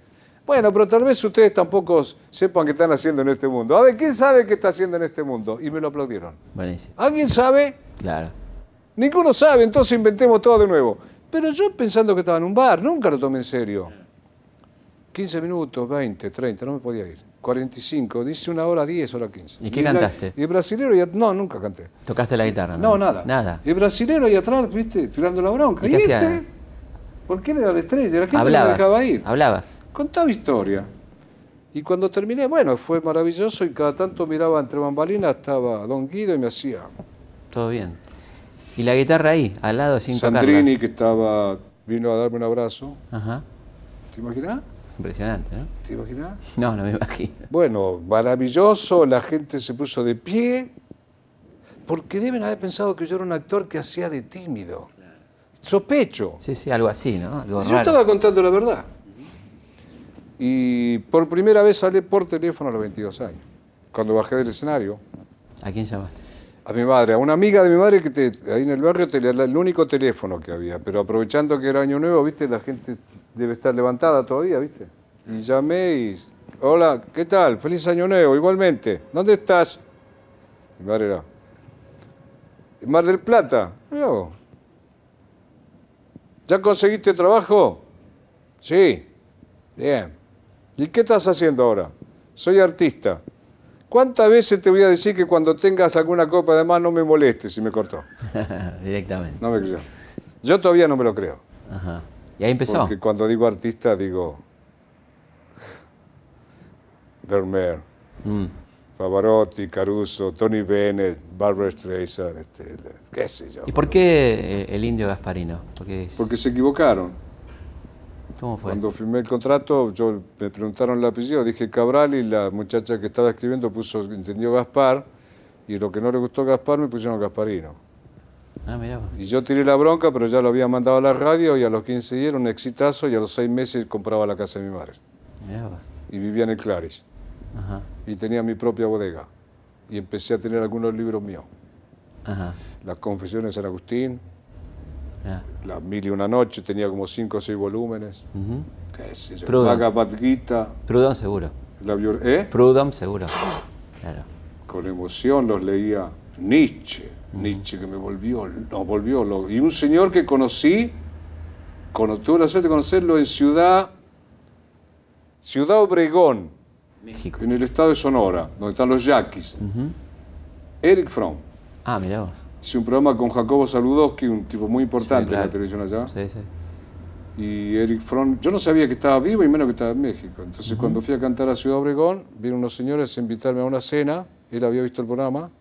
bueno, pero tal vez ustedes tampoco sepan qué están haciendo en este mundo. A ver, ¿quién sabe qué está haciendo en este mundo? Y me lo aplaudieron. Buenísimo. ¿Alguien sabe? Claro. Ninguno sabe, entonces inventemos todo de nuevo. Pero yo pensando que estaba en un bar, nunca lo tomé en serio. 15 minutos, 20, 30, no me podía ir. 45, dice una hora 10, hora 15. ¿Y qué cantaste? Y el brasilero, ya, no, nunca canté. ¿Tocaste la guitarra? No, No, nada. Nada. Y el brasilero ahí atrás, viste, tirando la bronca. ¿Y ¿Y, qué este? hacía? Porque él era la estrella, la gente no Hablabas. dejaba ir. Hablabas. Contaba historia. Y cuando terminé, bueno, fue maravilloso y cada tanto miraba entre bambalinas, estaba Don Guido y me hacía Todo bien. ¿Y la guitarra ahí, al lado, sin Sandrini, que estaba, vino a darme un abrazo. tocarla? Ajá. ¿Te imaginas? Impresionante, ¿no? ¿Te imaginas? (laughs) No, no me imagino. Bueno, maravilloso, la gente se puso de pie, porque deben haber pensado que yo era un actor que hacía de tímido. Sospecho. Sí, sí, algo así, ¿no? Algo Yo raro. estaba contando la verdad. Y por primera vez hablé por teléfono a los 22 años, cuando bajé del escenario. ¿A quién llamaste? A mi madre, a una amiga de mi madre que te- ahí en el barrio tenía el único teléfono que había, pero aprovechando que era año nuevo, viste, la gente debe estar levantada todavía, viste. Y llamé y, hola, ¿qué tal? Feliz año nuevo, igualmente. ¿Dónde estás? Mi madre era, en Mar del Plata. ¿Ya conseguiste trabajo? Sí. Bien. ¿Y qué estás haciendo ahora? Soy artista. ¿Cuántas veces te voy a decir que cuando tengas alguna copa de más no me molestes? Y me cortó. (laughs) Directamente. No me creyó. Yo todavía no me lo creo. Ajá. Y ahí empezó. Porque cuando digo artista digo. Vermeer. Mm. Pavarotti, Caruso, Tony Bennett, Barbara Streisand, este, qué sé yo. ¿Y por qué eh, el indio Gasparino? Porque, Porque se equivocaron. ¿Cómo fue? Cuando firmé el contrato, yo me preguntaron el apellido, dije Cabral y la muchacha que estaba escribiendo puso, entendió Gaspar, y lo que no le gustó a Gaspar me pusieron Gasparino. Ah, mirá. Y yo tiré la bronca, pero ya lo había mandado a la radio y a los 15 días era un exitazo y a los 6 meses compraba la casa de mi madre. Mirá vos. Y vivía en el Claris. Ajá. Y tenía mi propia bodega. Y empecé a tener algunos libros míos. Ajá. Las Confesiones de San Agustín. Las Mil y Una Noche, tenía como 5 o 6 volúmenes. Ujú. ¿Qué sé yo? Prudence. Gita, Proudhon seguro. la ¿eh? Proudhon seguro. (gasps) Claro. con emoción los leía Nietzsche, Nietzsche que me volvió, nos volvió loco. Y un señor que conocí, cono- tuve la suerte de conocerlo en Ciudad, Ciudad Obregón, México. en el estado de Sonora, donde están los yaquis. Eric Fromm. Ah, mirá vos. Hice un programa con Jacobo Saludowski, un tipo muy importante Sí, claro. en la televisión allá. Sí, sí. Y Eric Fromm, yo no sabía que estaba vivo y menos que estaba en México. Entonces cuando fui a cantar a Ciudad Obregón, vieron unos señores a invitarme a una cena, él había visto el programa.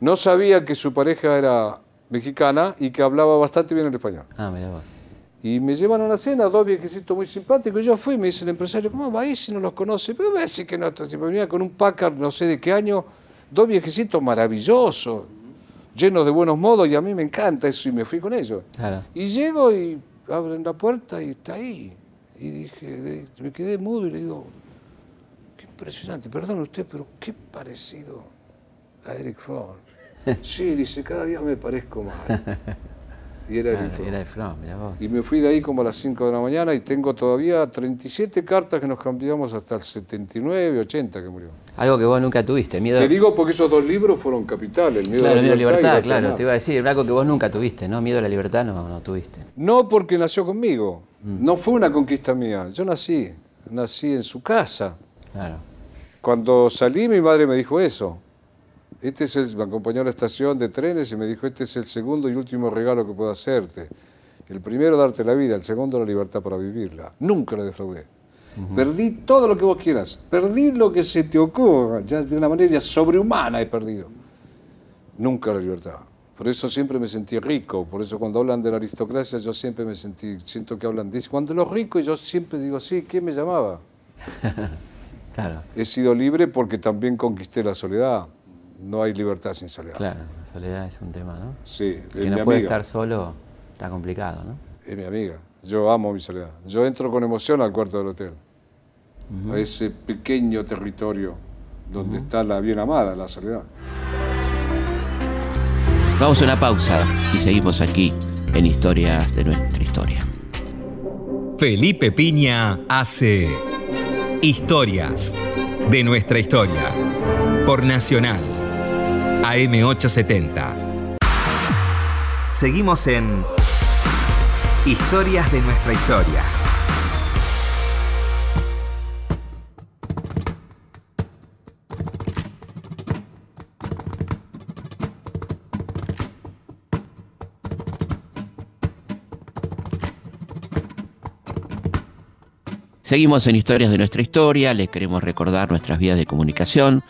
No sabía que su pareja era mexicana y que hablaba bastante bien el español. Ah, mirá vos. Y me llevan a una cena, dos viejecitos muy simpáticos. Yo fui, me dice el empresario, ¿cómo va ahí si no los conoce? Pero me dice que no, si me venía con un Packard, no sé de qué año, dos viejecitos maravillosos, llenos de buenos modos, y a mí me encanta eso, y me fui con ellos. Claro. Y llego y abren la puerta y está ahí. Y dije, me quedé mudo y le digo, qué impresionante, perdón usted, pero qué parecido a Eric Fromm. (laughs) sí, dice, cada día me parezco más. Y era Eric Fromm. era de From, mirá vos. Y me fui de ahí como a las 5 de la mañana y tengo todavía 37 cartas que nos cambiamos hasta el 79, 80 que murió. Algo que vos nunca tuviste, miedo. Te digo porque esos dos libros fueron capitales, el miedo Claro, a miedo la a la libertad, libertad, y la claro, te iba a decir, algo que vos nunca tuviste, ¿no? Miedo a la libertad no, no tuviste. No porque nació conmigo, Mm. no fue una conquista mía, yo nací, nací en su casa. Claro. Cuando salí mi madre me dijo eso. Este es el, me acompañó a la estación de trenes y me dijo, este es el segundo y último regalo que puedo hacerte. El primero darte la vida, el segundo la libertad para vivirla. Nunca la defraudé. Perdí todo lo que vos quieras, perdí lo que se te ocurra, ya de una manera sobrehumana he perdido. Nunca la libertad. Por eso siempre me sentí rico, por eso cuando hablan de la aristocracia yo siempre me sentí, siento que hablan de eso. Cuando los ricos yo siempre digo, sí, ¿quién me llamaba? (laughs) Claro, He sido libre porque también conquisté la soledad. No hay libertad sin soledad. claro. La soledad es un tema, ¿no? Sí, El es que mi no puede amiga. estar solo está complicado, ¿no? Es mi amiga. Yo amo mi soledad. Yo entro con emoción al cuarto del hotel. A ese pequeño territorio donde está la bien amada, la soledad. Vamos a una pausa y seguimos aquí en Historias de nuestra historia. Felipe Piña hace Historias de nuestra historia por Nacional AM870. Seguimos en Historias de nuestra historia. Seguimos en Historias de nuestra historia, les queremos recordar nuestras vías de comunicación,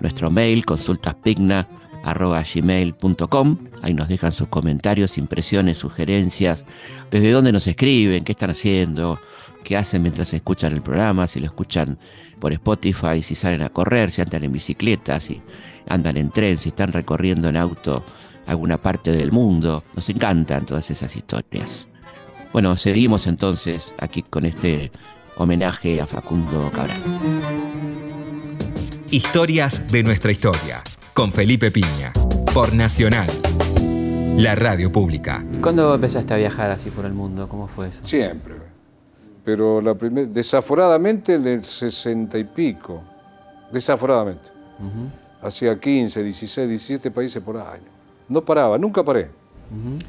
nuestro mail consultaspigna.gmail.com, ahí nos dejan sus comentarios, impresiones, sugerencias, desde dónde nos escriben, qué están haciendo, qué hacen mientras escuchan el programa, si lo escuchan por Spotify, si salen a correr, si andan en bicicleta, si andan en tren, si están recorriendo en auto alguna parte del mundo, nos encantan todas esas historias. Bueno, seguimos entonces aquí con este homenaje a Facundo Cabral. Historias de nuestra historia con Felipe Piña por Nacional, la radio pública. ¿Y cuándo empezaste a viajar así por el mundo? ¿Cómo fue eso? Siempre. Pero la primer, desaforadamente en el 60 y pico. Desaforadamente. Hacía 15, 16, 17 países por año. No paraba, nunca paré. ¿Con,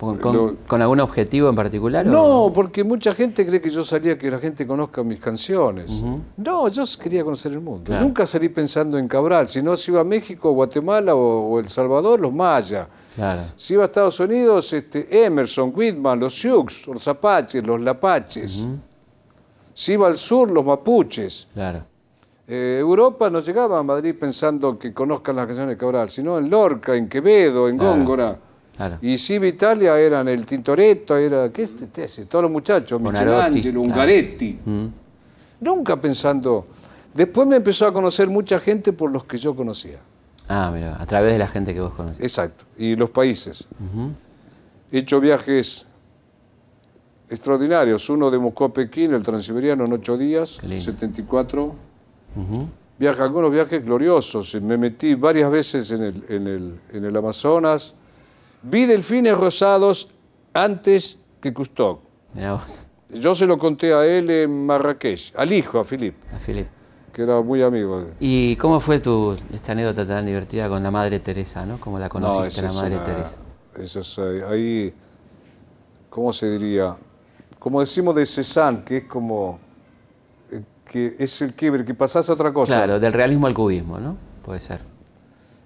con- Lo- con algún objetivo en particular? o- No, porque mucha gente cree que yo salía que la gente conozca mis canciones. No, yo quería conocer el mundo. Claro. Nunca salí pensando en Cabral. Si no, si iba a México, Guatemala o, o El Salvador, los mayas. Claro, Si iba a Estados Unidos, este, Emerson, Whitman, los Sioux, los Apaches, los Lapaches. Si iba al sur, los Mapuches. claro. Eh, Europa no llegaba a Madrid pensando que conozcan las canciones de Cabral, sino en Lorca, en Quevedo, en Claro, Góngora. Claro. Y Ciba Italia eran el Tintoretto, era, ¿qué es este? ese? Todos los muchachos, Michelangelo, claro. Ungaretti. Mm. Nunca pensando. Después me empezó a conocer mucha gente por los que yo conocía. Ah, mira, a través de la gente que vos conocés. Exacto. Y los países. Ujú. He hecho viajes extraordinarios. Uno de Moscú a Pekín, el transiberiano, en ocho días, Qué lindo. 74. Ujú. Viaja, algunos viajes gloriosos. Me metí varias veces en el, en el, en el Amazonas. Vi delfines rosados antes que Cousteau. Mirá vos, Yo se lo conté a él en Marrakech, al hijo, a Philip, a Filip. que era muy amigo de ¿Y cómo fue tu esta anécdota tan divertida con la Madre Teresa, no? ¿Cómo la conociste, la Madre una- Teresa? Eso es ahí, ahí, ¿cómo se diría? Como decimos de Cézanne, que es como, eh, que es el quiebre, que pasás a otra cosa. Claro, del realismo al cubismo, ¿no? Puede ser.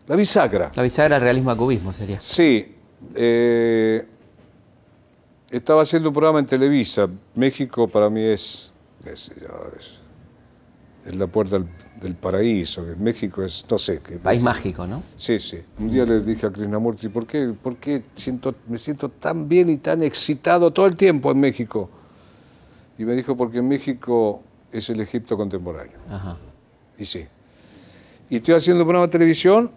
La bisagra. La bisagra del realismo al cubismo sería. Sí. Eh, estaba haciendo un programa en Televisa. México para mí es, es, es la puerta del, del paraíso. México es, no sé. Que, País mágico, ¿no? Sí, sí. Un día le dije a Krishnamurti, ¿por qué, por qué siento, me siento tan bien y tan excitado todo el tiempo en México? Y me dijo, porque México es el Egipto contemporáneo. Ajá. Y sí. Y estoy haciendo un programa de televisión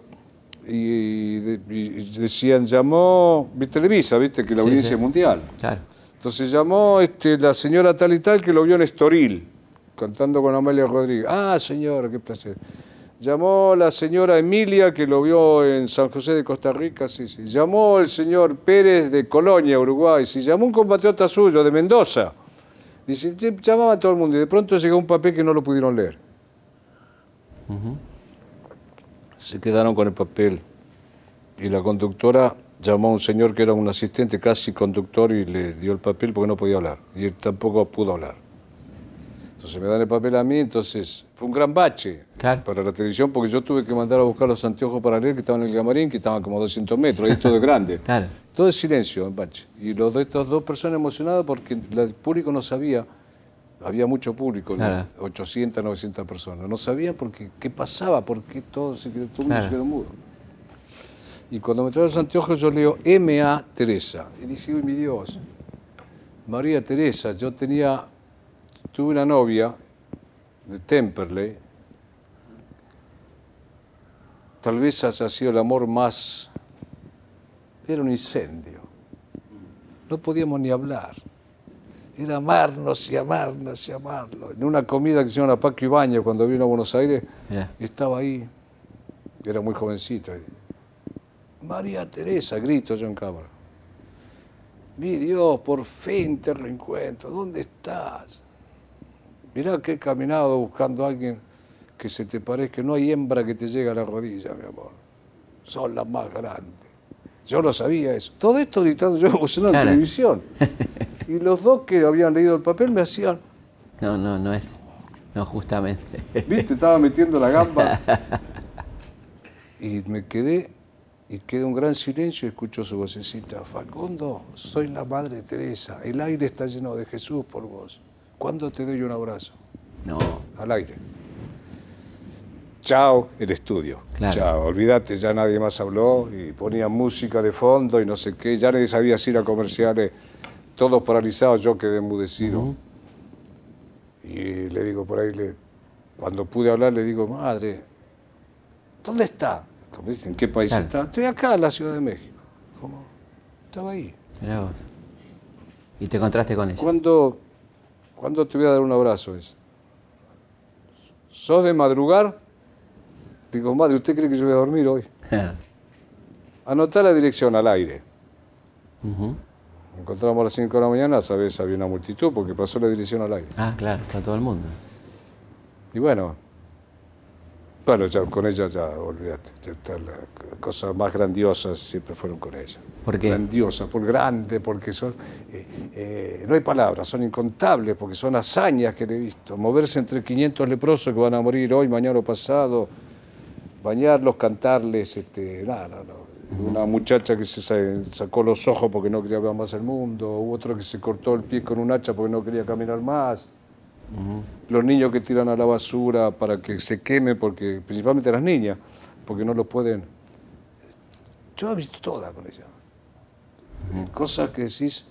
y, de- y decían, llamó, vi Televisa, viste, que la Sí, audiencia sí. es mundial. Claro. Entonces llamó este, la señora tal y tal que lo vio en Estoril, cantando con Amalia Rodríguez. Ah, señora, qué placer. Llamó la señora Emilia que lo vio en San José de Costa Rica, sí, sí. Llamó el señor Pérez de Colonia, Uruguay, sí. Llamó un compatriota suyo de Mendoza. Dice, llamaba a todo el mundo y de pronto llegó un papel que no lo pudieron leer. Se quedaron con el papel y la conductora llamó a un señor que era un asistente casi conductor y le dio el papel porque no podía hablar y él tampoco pudo hablar. Entonces me dan el papel a mí, entonces fue un gran bache Claro. para la televisión porque yo tuve que mandar a buscar los anteojos para leer que estaban en el camarín, que estaban como 200 metros, ahí todo es grande. (laughs) Claro. Todo es silencio, en bache. Y los de estas dos personas emocionadas porque el público no sabía, había mucho público. Claro. 800, 900 personas. No sabía por qué, pasaba, por qué todo, se quedó, todo el mundo Claro. se quedó mudo. Y cuando me traen los anteojos yo leo M.A. Teresa. Y dije, uy, mi Dios, María Teresa, yo tenía, tuve una novia de Temperley, tal vez haya sido el amor más, era un incendio. No podíamos ni hablar. Era amarnos y amarnos y amarnos. En una comida que se llama Paco Ibañez cuando vino a Buenos Aires, estaba ahí, era muy jovencito. María Teresa, grito yo en cámara. Mi Dios, por fin te reencuentro. ¿Dónde estás? Mirá que he caminado buscando a alguien que se te parezca. No hay hembra que te llegue a la rodilla, mi amor. Son las más grandes. Yo no sabía eso. Todo esto gritando yo (laughs) en televisión. (laughs) Y los dos que habían leído el papel me hacían, No, no, no es. No, justamente. ¿viste? Estaba metiendo la gamba. (laughs) Y me quedé, y quedé un gran silencio y escucho su vocecita. Facundo, soy la Madre Teresa. El aire está lleno de Jesús por vos. ¿Cuándo te doy un abrazo? No. al aire. Chao, el estudio. Claro. Chao, olvídate, ya nadie más habló y ponían música de fondo y no sé qué, ya nadie sabía si ir a comerciales, todos paralizados, yo quedé enmudecido. Y le digo por ahí, le- cuando pude hablar, le digo, madre, ¿dónde está? Como dicen, ¿en qué país Claro. está? Estoy acá en la Ciudad de México. ¿Cómo? Estaba ahí. Mirá vos. Y te encontraste con ella. ¿Cuándo, ¿Cuándo te voy a dar un abrazo? Es? ¿Sos de madrugar? Digo, madre, ¿usted cree que yo voy a dormir hoy? (laughs) Anotá la dirección al aire. Nos encontramos a las 5 de la mañana, sabes, había una multitud porque pasó la dirección al aire. Ah, claro, está todo el mundo. Y bueno, bueno, ya con ella ya, olvídate, ya está la- cosas más grandiosas siempre fueron con ella. ¿Por qué? Grandiosas, por grande, porque son, eh, eh, no hay palabras, son incontables, porque son hazañas que le he visto. Moverse entre 500 leprosos que van a morir hoy, mañana o pasado, bañarlos, cantarles, este, nada, no, no. Una muchacha que se sa- sacó los ojos porque no quería ver más el mundo, otro que se cortó el pie con un hacha porque no quería caminar más. Los niños que tiran a la basura para que se queme, porque principalmente las niñas, porque no lo pueden. Yo he visto todas con ella. Cosas que decís,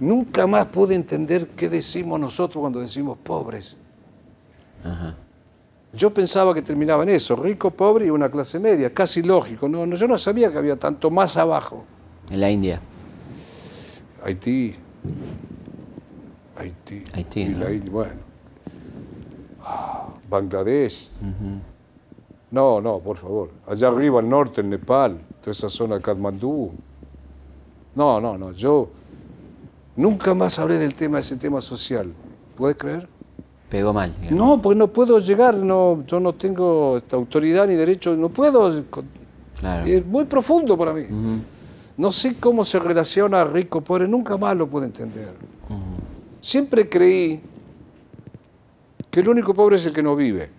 nunca más pude entender qué decimos nosotros cuando decimos pobres. Ajá. Yo pensaba que terminaba en eso, rico, pobre y una clase media, casi lógico. No, no, yo no sabía que había tanto más abajo. En la India. Haití. Haití. Haití, Y ¿no? la India, bueno. Ah, Bangladesh. No, no, por favor. Allá arriba, al norte, en Nepal, toda esa zona de Katmandú. No, no, no. Yo nunca más hablé del tema, ese tema social. ¿Puedes creer? Pegó mal. digamos. No, porque no puedo llegar, no, yo no tengo esta autoridad ni derecho, no puedo. Claro. Es muy profundo para mí. No sé cómo se relaciona rico, pobre, nunca más lo puedo entender. Siempre creí que el único pobre es el que no vive.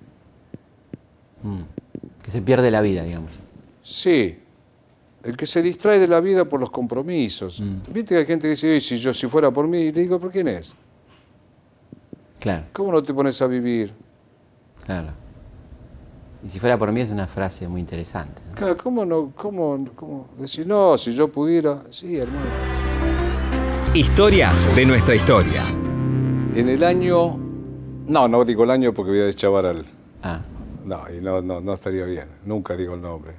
Que se pierde la vida, digamos. Sí, el que se distrae de la vida por los compromisos. Viste que hay gente que dice, "Ey, si yo si fuera por mí, y le digo, ¿por quién es? Claro, ¿Cómo no te pones a vivir? claro. Y si fuera por mí es una frase muy interesante. ¿no? Claro, ¿Cómo no? ¿Cómo, cómo decir, no, si yo pudiera? Sí, hermano. Historias de nuestra historia. En el año. No, no digo el año porque voy a deschavar al. Ah, No, y no, no, no estaría bien. Nunca digo el nombre.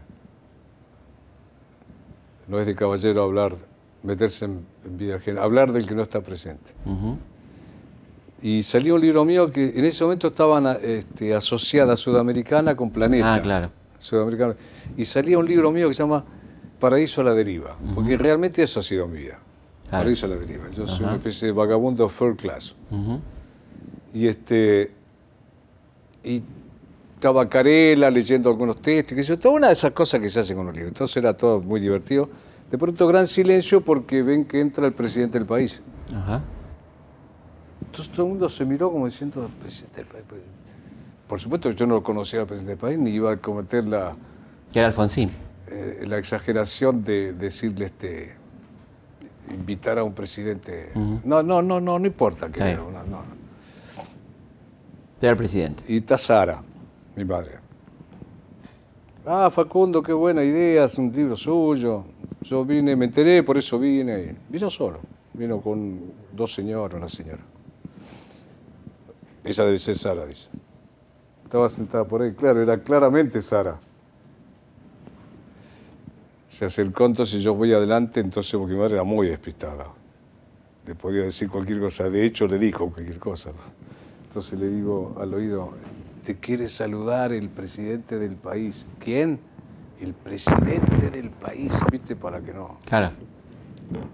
No es de caballero hablar, meterse en, en vida ajena, hablar del que no está presente. ujú, Y salió un libro mío que en ese momento estaban este, asociada Sudamericana con Planeta. Ah, claro. Sudamericana. Y salía un libro mío que se llama Paraíso a la deriva, porque realmente eso ha sido mi vida. Claro. Paraíso a la deriva. Yo soy Ajá. una especie de vagabundo third class. Y este y estaba Carela leyendo algunos textos, que yo, toda una de esas cosas que se hacen con los libros. Entonces era todo muy divertido. De pronto gran silencio porque ven que entra el presidente del país. Ajá. Entonces todo el mundo se miró como diciendo, presidente del país. pues". Por supuesto que yo no conocía al presidente del país, ni iba a cometer la, Que era Alfonsín. eh, la exageración de decirle este invitar a un presidente. No, no, no, no, no importa que bien. no, no. Era el presidente. Y está Sara, mi madre. Ah, Facundo, qué buena idea, es un libro suyo. Yo vine, me enteré, por eso vine. Vino solo, vino con dos señores, una señora. Esa debe ser Sara, dice. Estaba sentada por ahí, claro, era claramente Sara. Se acercó entonces, yo voy adelante, entonces porque mi madre era muy despistada. Le podía decir cualquier cosa, de hecho le dijo cualquier cosa. ¿no? Entonces le digo al oído, te quiere saludar el presidente del país. ¿Quién? El presidente del país, ¿viste? Para que no. Claro.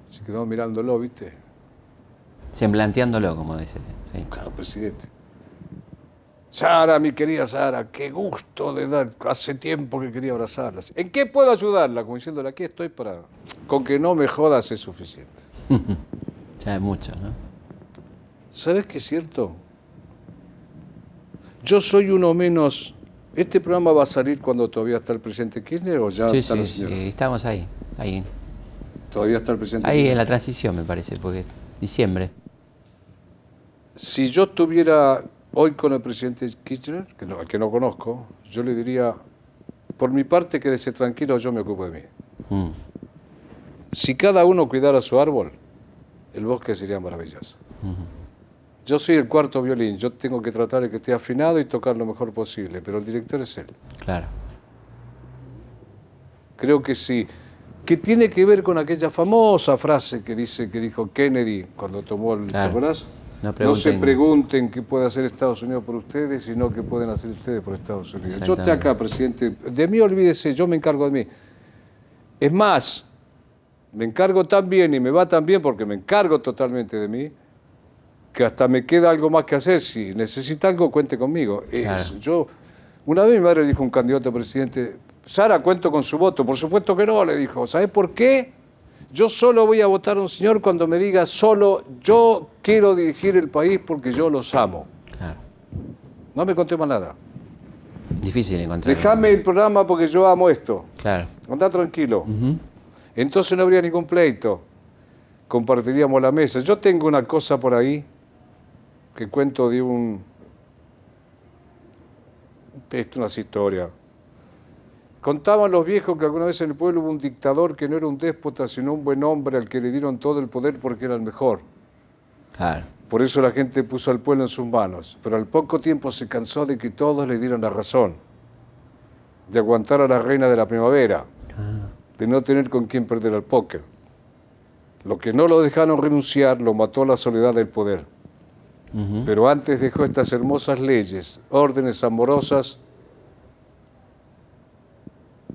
Se quedó mirándolo, ¿viste? Semblanteándolo, como dice. Sí. Claro, presidente. Sara, mi querida Sara, qué gusto de dar. Hace tiempo que quería abrazarla. ¿En qué puedo ayudarla? Como diciéndole, aquí estoy para. Con que no me jodas es suficiente. (laughs) Ya es mucho, ¿no? ¿Sabes qué es cierto? Yo soy uno menos. ¿Este programa va a salir cuando todavía está el presidente Kirchner o ya sí, está sí, la sí, estamos ahí. Ahí, Todavía está el presidente ahí Kirchner. en la transición, me parece, porque es diciembre. Si yo estuviera hoy con el presidente Kirchner, que no, al que no conozco, yo le diría, por mi parte, quédese tranquilo, yo me ocupo de mí. Mm, Si cada uno cuidara su árbol, el bosque sería maravilloso. Yo soy el cuarto violín, yo tengo que tratar de que esté afinado y tocar lo mejor posible, pero el director es él. claro. Creo que sí. Que tiene que ver con aquella famosa frase que dice que dijo Kennedy cuando tomó el Claro. No No se pregunten- qué puede hacer Estados Unidos por ustedes, sino qué pueden hacer ustedes por Estados Unidos. Yo estoy acá, presidente. De mí olvídese, yo me encargo de mí. Es más, me encargo tan bien y me va tan bien porque me encargo totalmente de mí, que hasta me queda algo más que hacer. Si necesita algo, cuente conmigo. Es- Claro. yo, una vez mi madre le dijo a un candidato a presidente, Sara, cuento con su voto. Por supuesto que no, le dijo. ¿Sabes por qué? Yo solo voy a votar a un señor cuando me diga solo yo quiero dirigir el país porque yo los amo. Claro. No me conté más nada. Difícil encontrar. Déjame el programa porque yo amo esto. Claro. Anda tranquilo. Entonces no habría ningún pleito. Compartiríamos la mesa. Yo tengo una cosa por ahí que cuento de un esto es una historia. Contaban los viejos que alguna vez en el pueblo hubo un dictador que no era un déspota, sino un buen hombre al que le dieron todo el poder porque era el mejor. Claro. Por eso la gente puso al pueblo en sus manos. Pero al poco tiempo se cansó de que todos le dieran la razón, de aguantar a la reina de la primavera, de no tener con quién perder al póker. Lo que no lo dejaron renunciar lo mató la soledad del poder. Pero antes dejó estas hermosas leyes, órdenes amorosas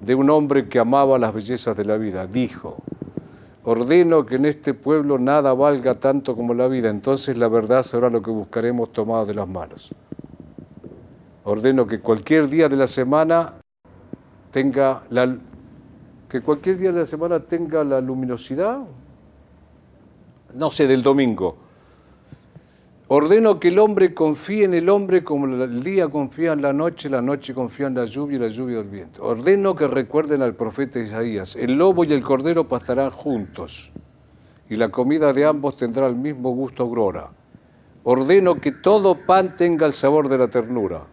de un hombre que amaba las bellezas de la vida. Dijo, ordeno que en este pueblo nada valga tanto como la vida, entonces la verdad será lo que buscaremos tomado de las manos. Ordeno que cualquier día de la semana tenga la que cualquier día de la semana tenga la luminosidad, no sé, del domingo, Ordeno que el hombre confíe en el hombre como el día confía en la noche, la noche confía en la lluvia y la lluvia el viento. Ordeno que recuerden al profeta Isaías, el lobo y el cordero pastarán juntos y la comida de ambos tendrá el mismo gusto aurora. Ordeno que todo pan tenga el sabor de la ternura.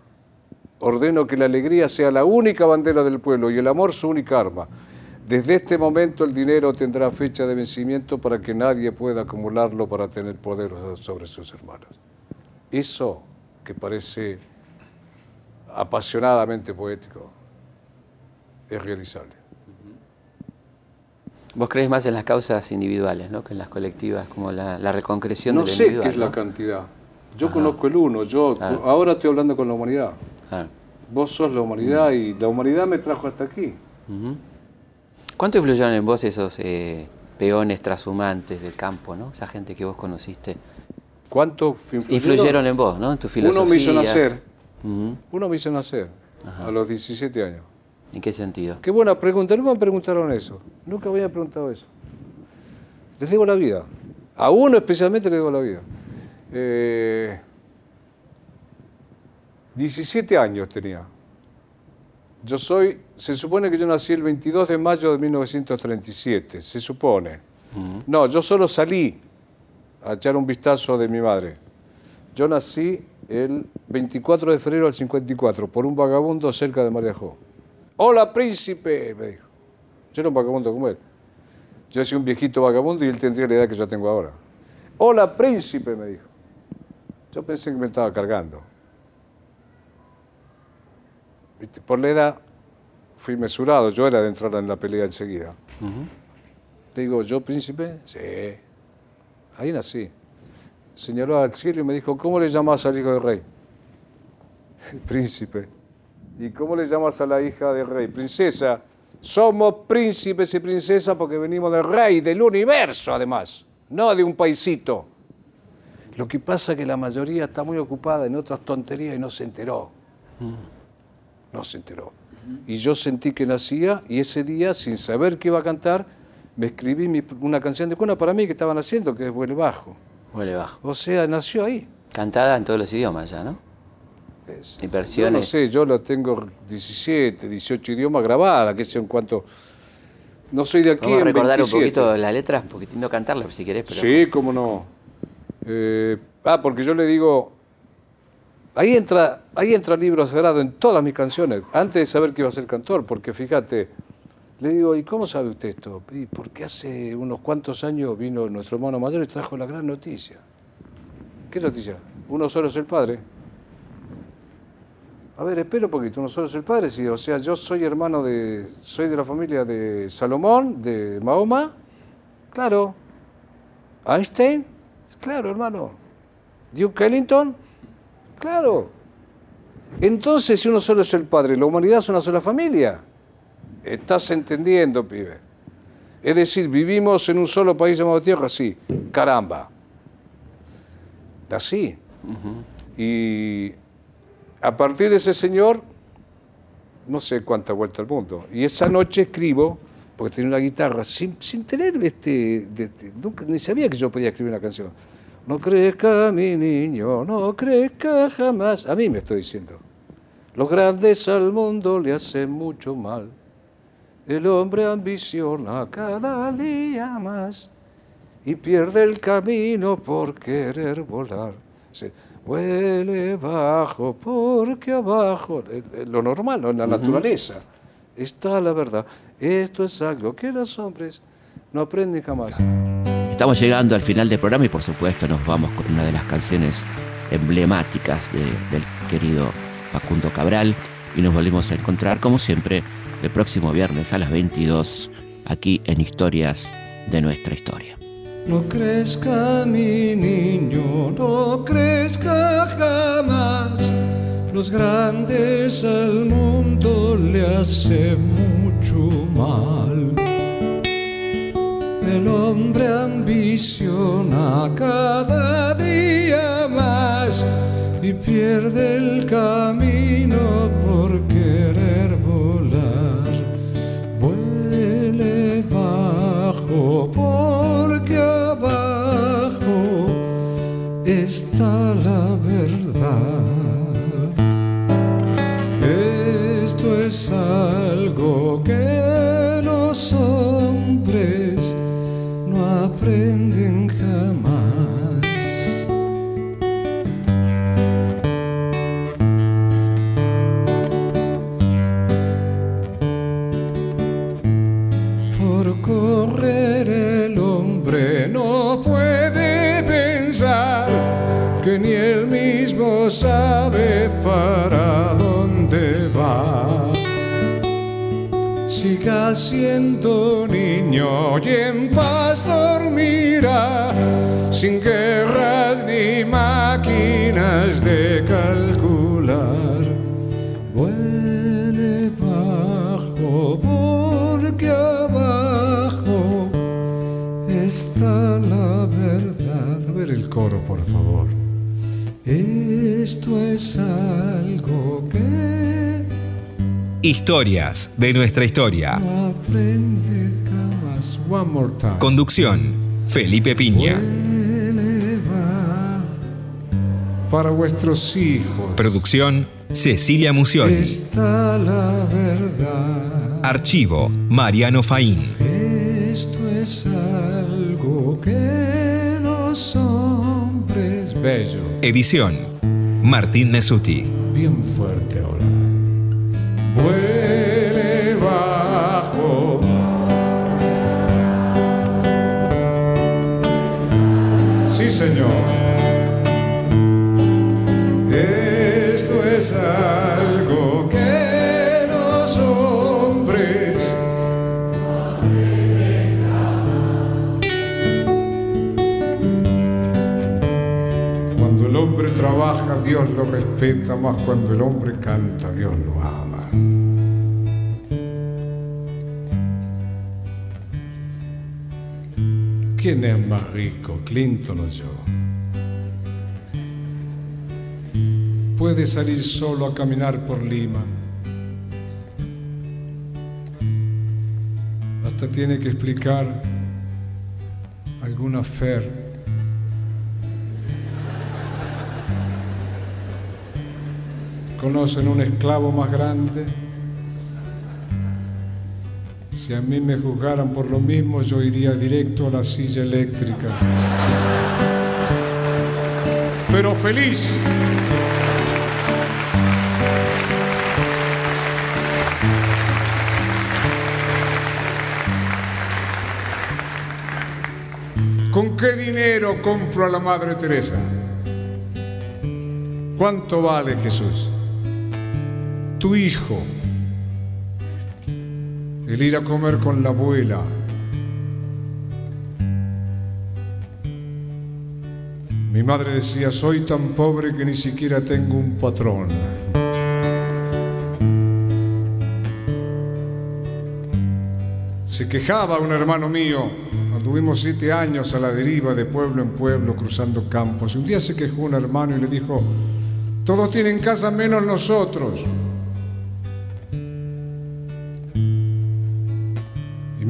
Ordeno que la alegría sea la única bandera del pueblo y el amor su única arma. Desde este momento el dinero tendrá fecha de vencimiento para que nadie pueda acumularlo para tener poder sobre sus hermanos. Eso que parece apasionadamente poético es realizable. Vos crees más en las causas individuales, ¿no? Que en las colectivas, como la, la reconcreción no del sé individual. qué es la ¿no? cantidad. Yo conozco el uno, yo ahora estoy hablando con la humanidad. Claro. Vos sos la humanidad y la humanidad me trajo hasta aquí. ¿Cuánto influyeron en vos esos eh, peones trashumantes del campo, ¿no? Esa gente que vos conociste. ¿Cuánto Influyeron en vos, ¿no? En tu filosofía. Uno me hizo nacer. Uno me hizo nacer a los 17 años. ¿En qué sentido? Qué buena pregunta. Nunca me preguntaron eso. Nunca me habían preguntado eso. Les digo la vida. A uno especialmente le digo la vida. Eh, 17 años tenía. Yo soy, se supone que yo nací el 22 de mayo de 1937, se supone. No, yo solo salí a echar un vistazo de mi madre. Yo nací el 24 de febrero del 54 por un vagabundo cerca de Mariajó. Hola, príncipe, me dijo. Yo era un vagabundo como él. Yo soy un viejito vagabundo y él tendría la edad que yo tengo ahora. Hola, príncipe, me dijo. Yo pensé que me estaba cargando. Por la edad fui mesurado, yo era de entrar en la pelea enseguida. Le digo, ¿yo príncipe? Sí. Ahí nací. Señaló al cielo y me dijo, ¿cómo le llamas al hijo del rey? (laughs) Príncipe. ¿Y cómo le llamas a la hija del rey? Princesa. Somos príncipes y princesas porque venimos del rey, del universo además, no de un paisito. Lo que pasa es que la mayoría está muy ocupada en otras tonterías y no se enteró. No se enteró. Y yo sentí que nacía y ese día, sin saber qué iba a cantar, me escribí mi- una canción de cuna para mí que estaban haciendo, que es Vuele Bajo. Huele bajo. O sea, nació ahí. Cantada en todos los idiomas ya, ¿no? Es- Y Yo versiones. no sé, yo la tengo 17, 18 idiomas grabadas, que sé en cuanto... No soy de aquí Vamos a recordar 27. un poquito la letra, un poquito, no cantarla si querés, pero. Sí, cómo no. Eh, ah, porque yo le digo... Ahí entra, ahí entra el libro sagrado en todas mis canciones, antes de saber que iba a ser cantor, porque fíjate, le digo, ¿y cómo sabe usted esto? Y porque hace unos cuantos años vino nuestro hermano mayor y trajo la gran noticia. ¿Qué noticia? Uno solo es el padre. A ver, espera un poquito, uno solo es el padre, sí. O sea, yo soy hermano de. soy de la familia de Salomón, de Mahoma. Claro. Einstein. Claro, hermano. Duke Ellington. Claro. Entonces, si uno solo es el padre, la humanidad es una sola familia. Estás entendiendo, pibe. Es decir, vivimos en un solo país llamado Tierra, sí. Caramba. Así. Y a partir de ese señor, no sé cuánta vuelta al mundo. Y esa noche escribo, porque tenía una guitarra, sin, sin tener este, de- de- nunca, ni sabía que yo podía escribir una canción. No crezca mi niño, no crezca jamás. A mí me estoy diciendo. Los grandes al mundo le hacen mucho mal. El hombre ambiciona cada día más y pierde el camino por querer volar. Sí. Huele bajo, porque abajo, eh, eh, lo normal, ¿no? en la naturaleza, está la verdad. Esto es algo que los hombres no aprenden jamás. Estamos llegando al final del programa y por supuesto nos vamos con una de las canciones emblemáticas del querido Facundo Cabral y nos volvemos a encontrar como siempre el próximo viernes a las 22 aquí en Historias de nuestra historia. No crezca mi niño, no crezca jamás. Los grandes al mundo le hace mucho mal. El hombre ambiciona cada día más y pierde el camino por querer volar. Vuele bajo porque abajo está la verdad. Esto es algo mismo sabe para dónde va. Siga siendo niño y en paz dormirá, sin guerras ni máquinas de calcular. Vuele bajo porque abajo está la verdad. A ver el coro, por favor. Esto es algo que Historias de nuestra historia. no aprende jamás. One more time. Conducción, Felipe Piña. Para vuestros hijos Producción, Cecilia Mucioni. está la verdad. Archivo, Mariano Faín. Esto es algo que bello, Edición, Martín Mesuti. bien fuerte ahora. Dios lo respeta, más cuando el hombre canta, Dios lo ama. ¿Quién es más rico, Clinton o yo? Puede salir solo a caminar por Lima. Hasta tiene que explicar alguna fer. ¿Conocen un esclavo más grande? Si a mí me juzgaran por lo mismo, yo iría directo a la silla eléctrica. Pero feliz. ¿Con qué dinero compro a la Madre Teresa? ¿Cuánto vale Jesús? Tu hijo. El ir a comer con la abuela. Mi madre decía, soy tan pobre que ni siquiera tengo un patrón. Se quejaba un hermano mío, tuvimos siete años a la deriva de pueblo en pueblo cruzando campos. Y un día se quejó un hermano y le dijo, todos tienen casa menos nosotros.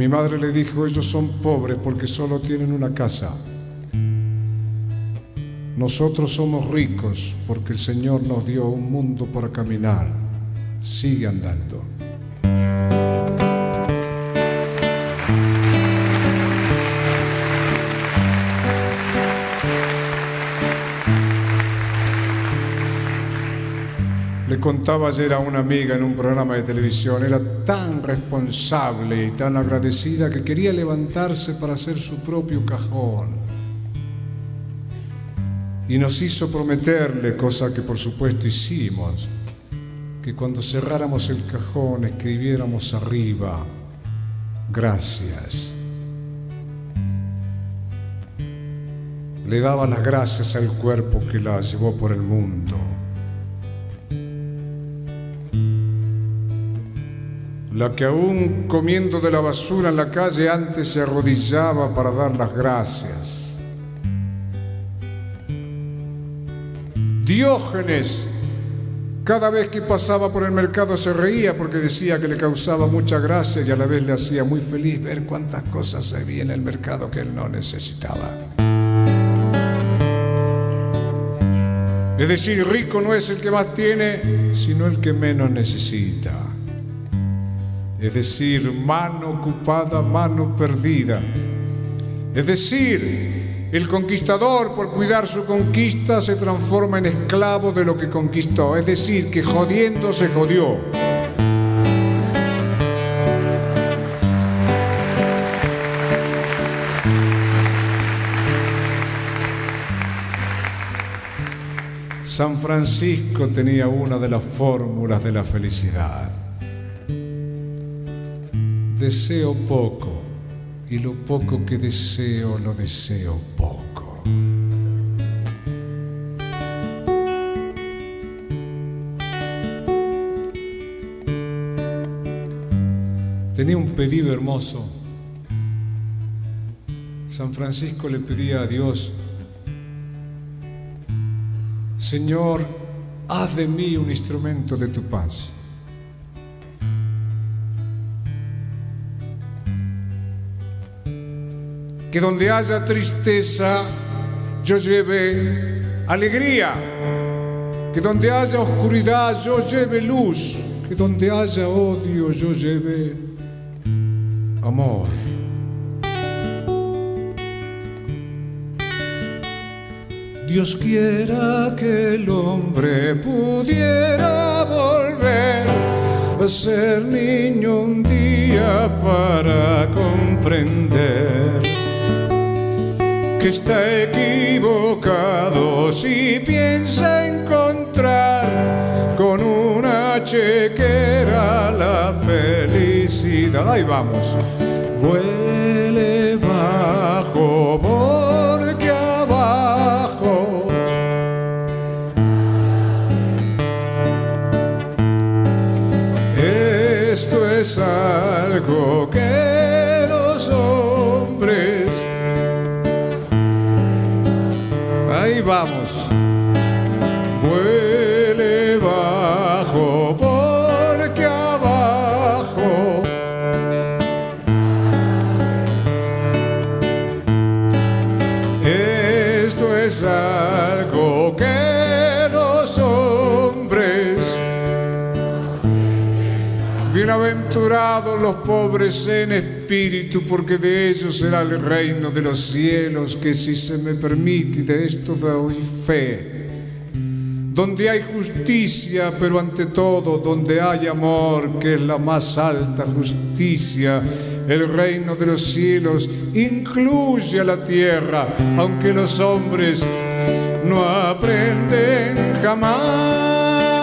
Mi madre le dijo, ellos son pobres porque solo tienen una casa. Nosotros somos ricos porque el Señor nos dio un mundo para caminar. Sigue andando. Contaba ayer a una amiga en un programa de televisión, era tan responsable y tan agradecida que quería levantarse para hacer su propio cajón. Y nos hizo prometerle, cosa que por supuesto hicimos, que cuando cerráramos el cajón escribiéramos arriba, gracias. Le daba las gracias al cuerpo que la llevó por el mundo la que aún comiendo de la basura en la calle antes se arrodillaba para dar las gracias. Diógenes, cada vez que pasaba por el mercado se reía porque decía que le causaba mucha gracia y a la vez le hacía muy feliz ver cuántas cosas había en el mercado que él no necesitaba. Es decir, rico no es el que más tiene, sino el que menos necesita es decir, mano ocupada, mano perdida. Es decir, el conquistador por cuidar su conquista se transforma en esclavo de lo que conquistó, es decir, que jodiendo se jodió. San Francisco tenía una de las fórmulas de la felicidad deseo poco y lo poco que deseo lo deseo poco. Tenía un pedido hermoso. San Francisco le pedía a Dios, Señor, haz de mí un instrumento de tu paz. Que donde haya tristeza yo lleve alegría, que donde haya oscuridad yo lleve luz, que donde haya odio yo lleve amor. Dios quiera que el hombre pudiera volver a ser niño un día para comprender que está equivocado si piensa encontrar con una chequera la felicidad. Ahí vamos. Huele bajo porque abajo. Esto es algo que los pobres en espíritu, porque de ellos será el reino de los cielos, que si se me permite, de esto doy fe. Donde hay justicia, pero ante todo donde hay amor, que es la más alta justicia, el reino de los cielos incluye a la tierra, aunque los hombres no aprenden jamás.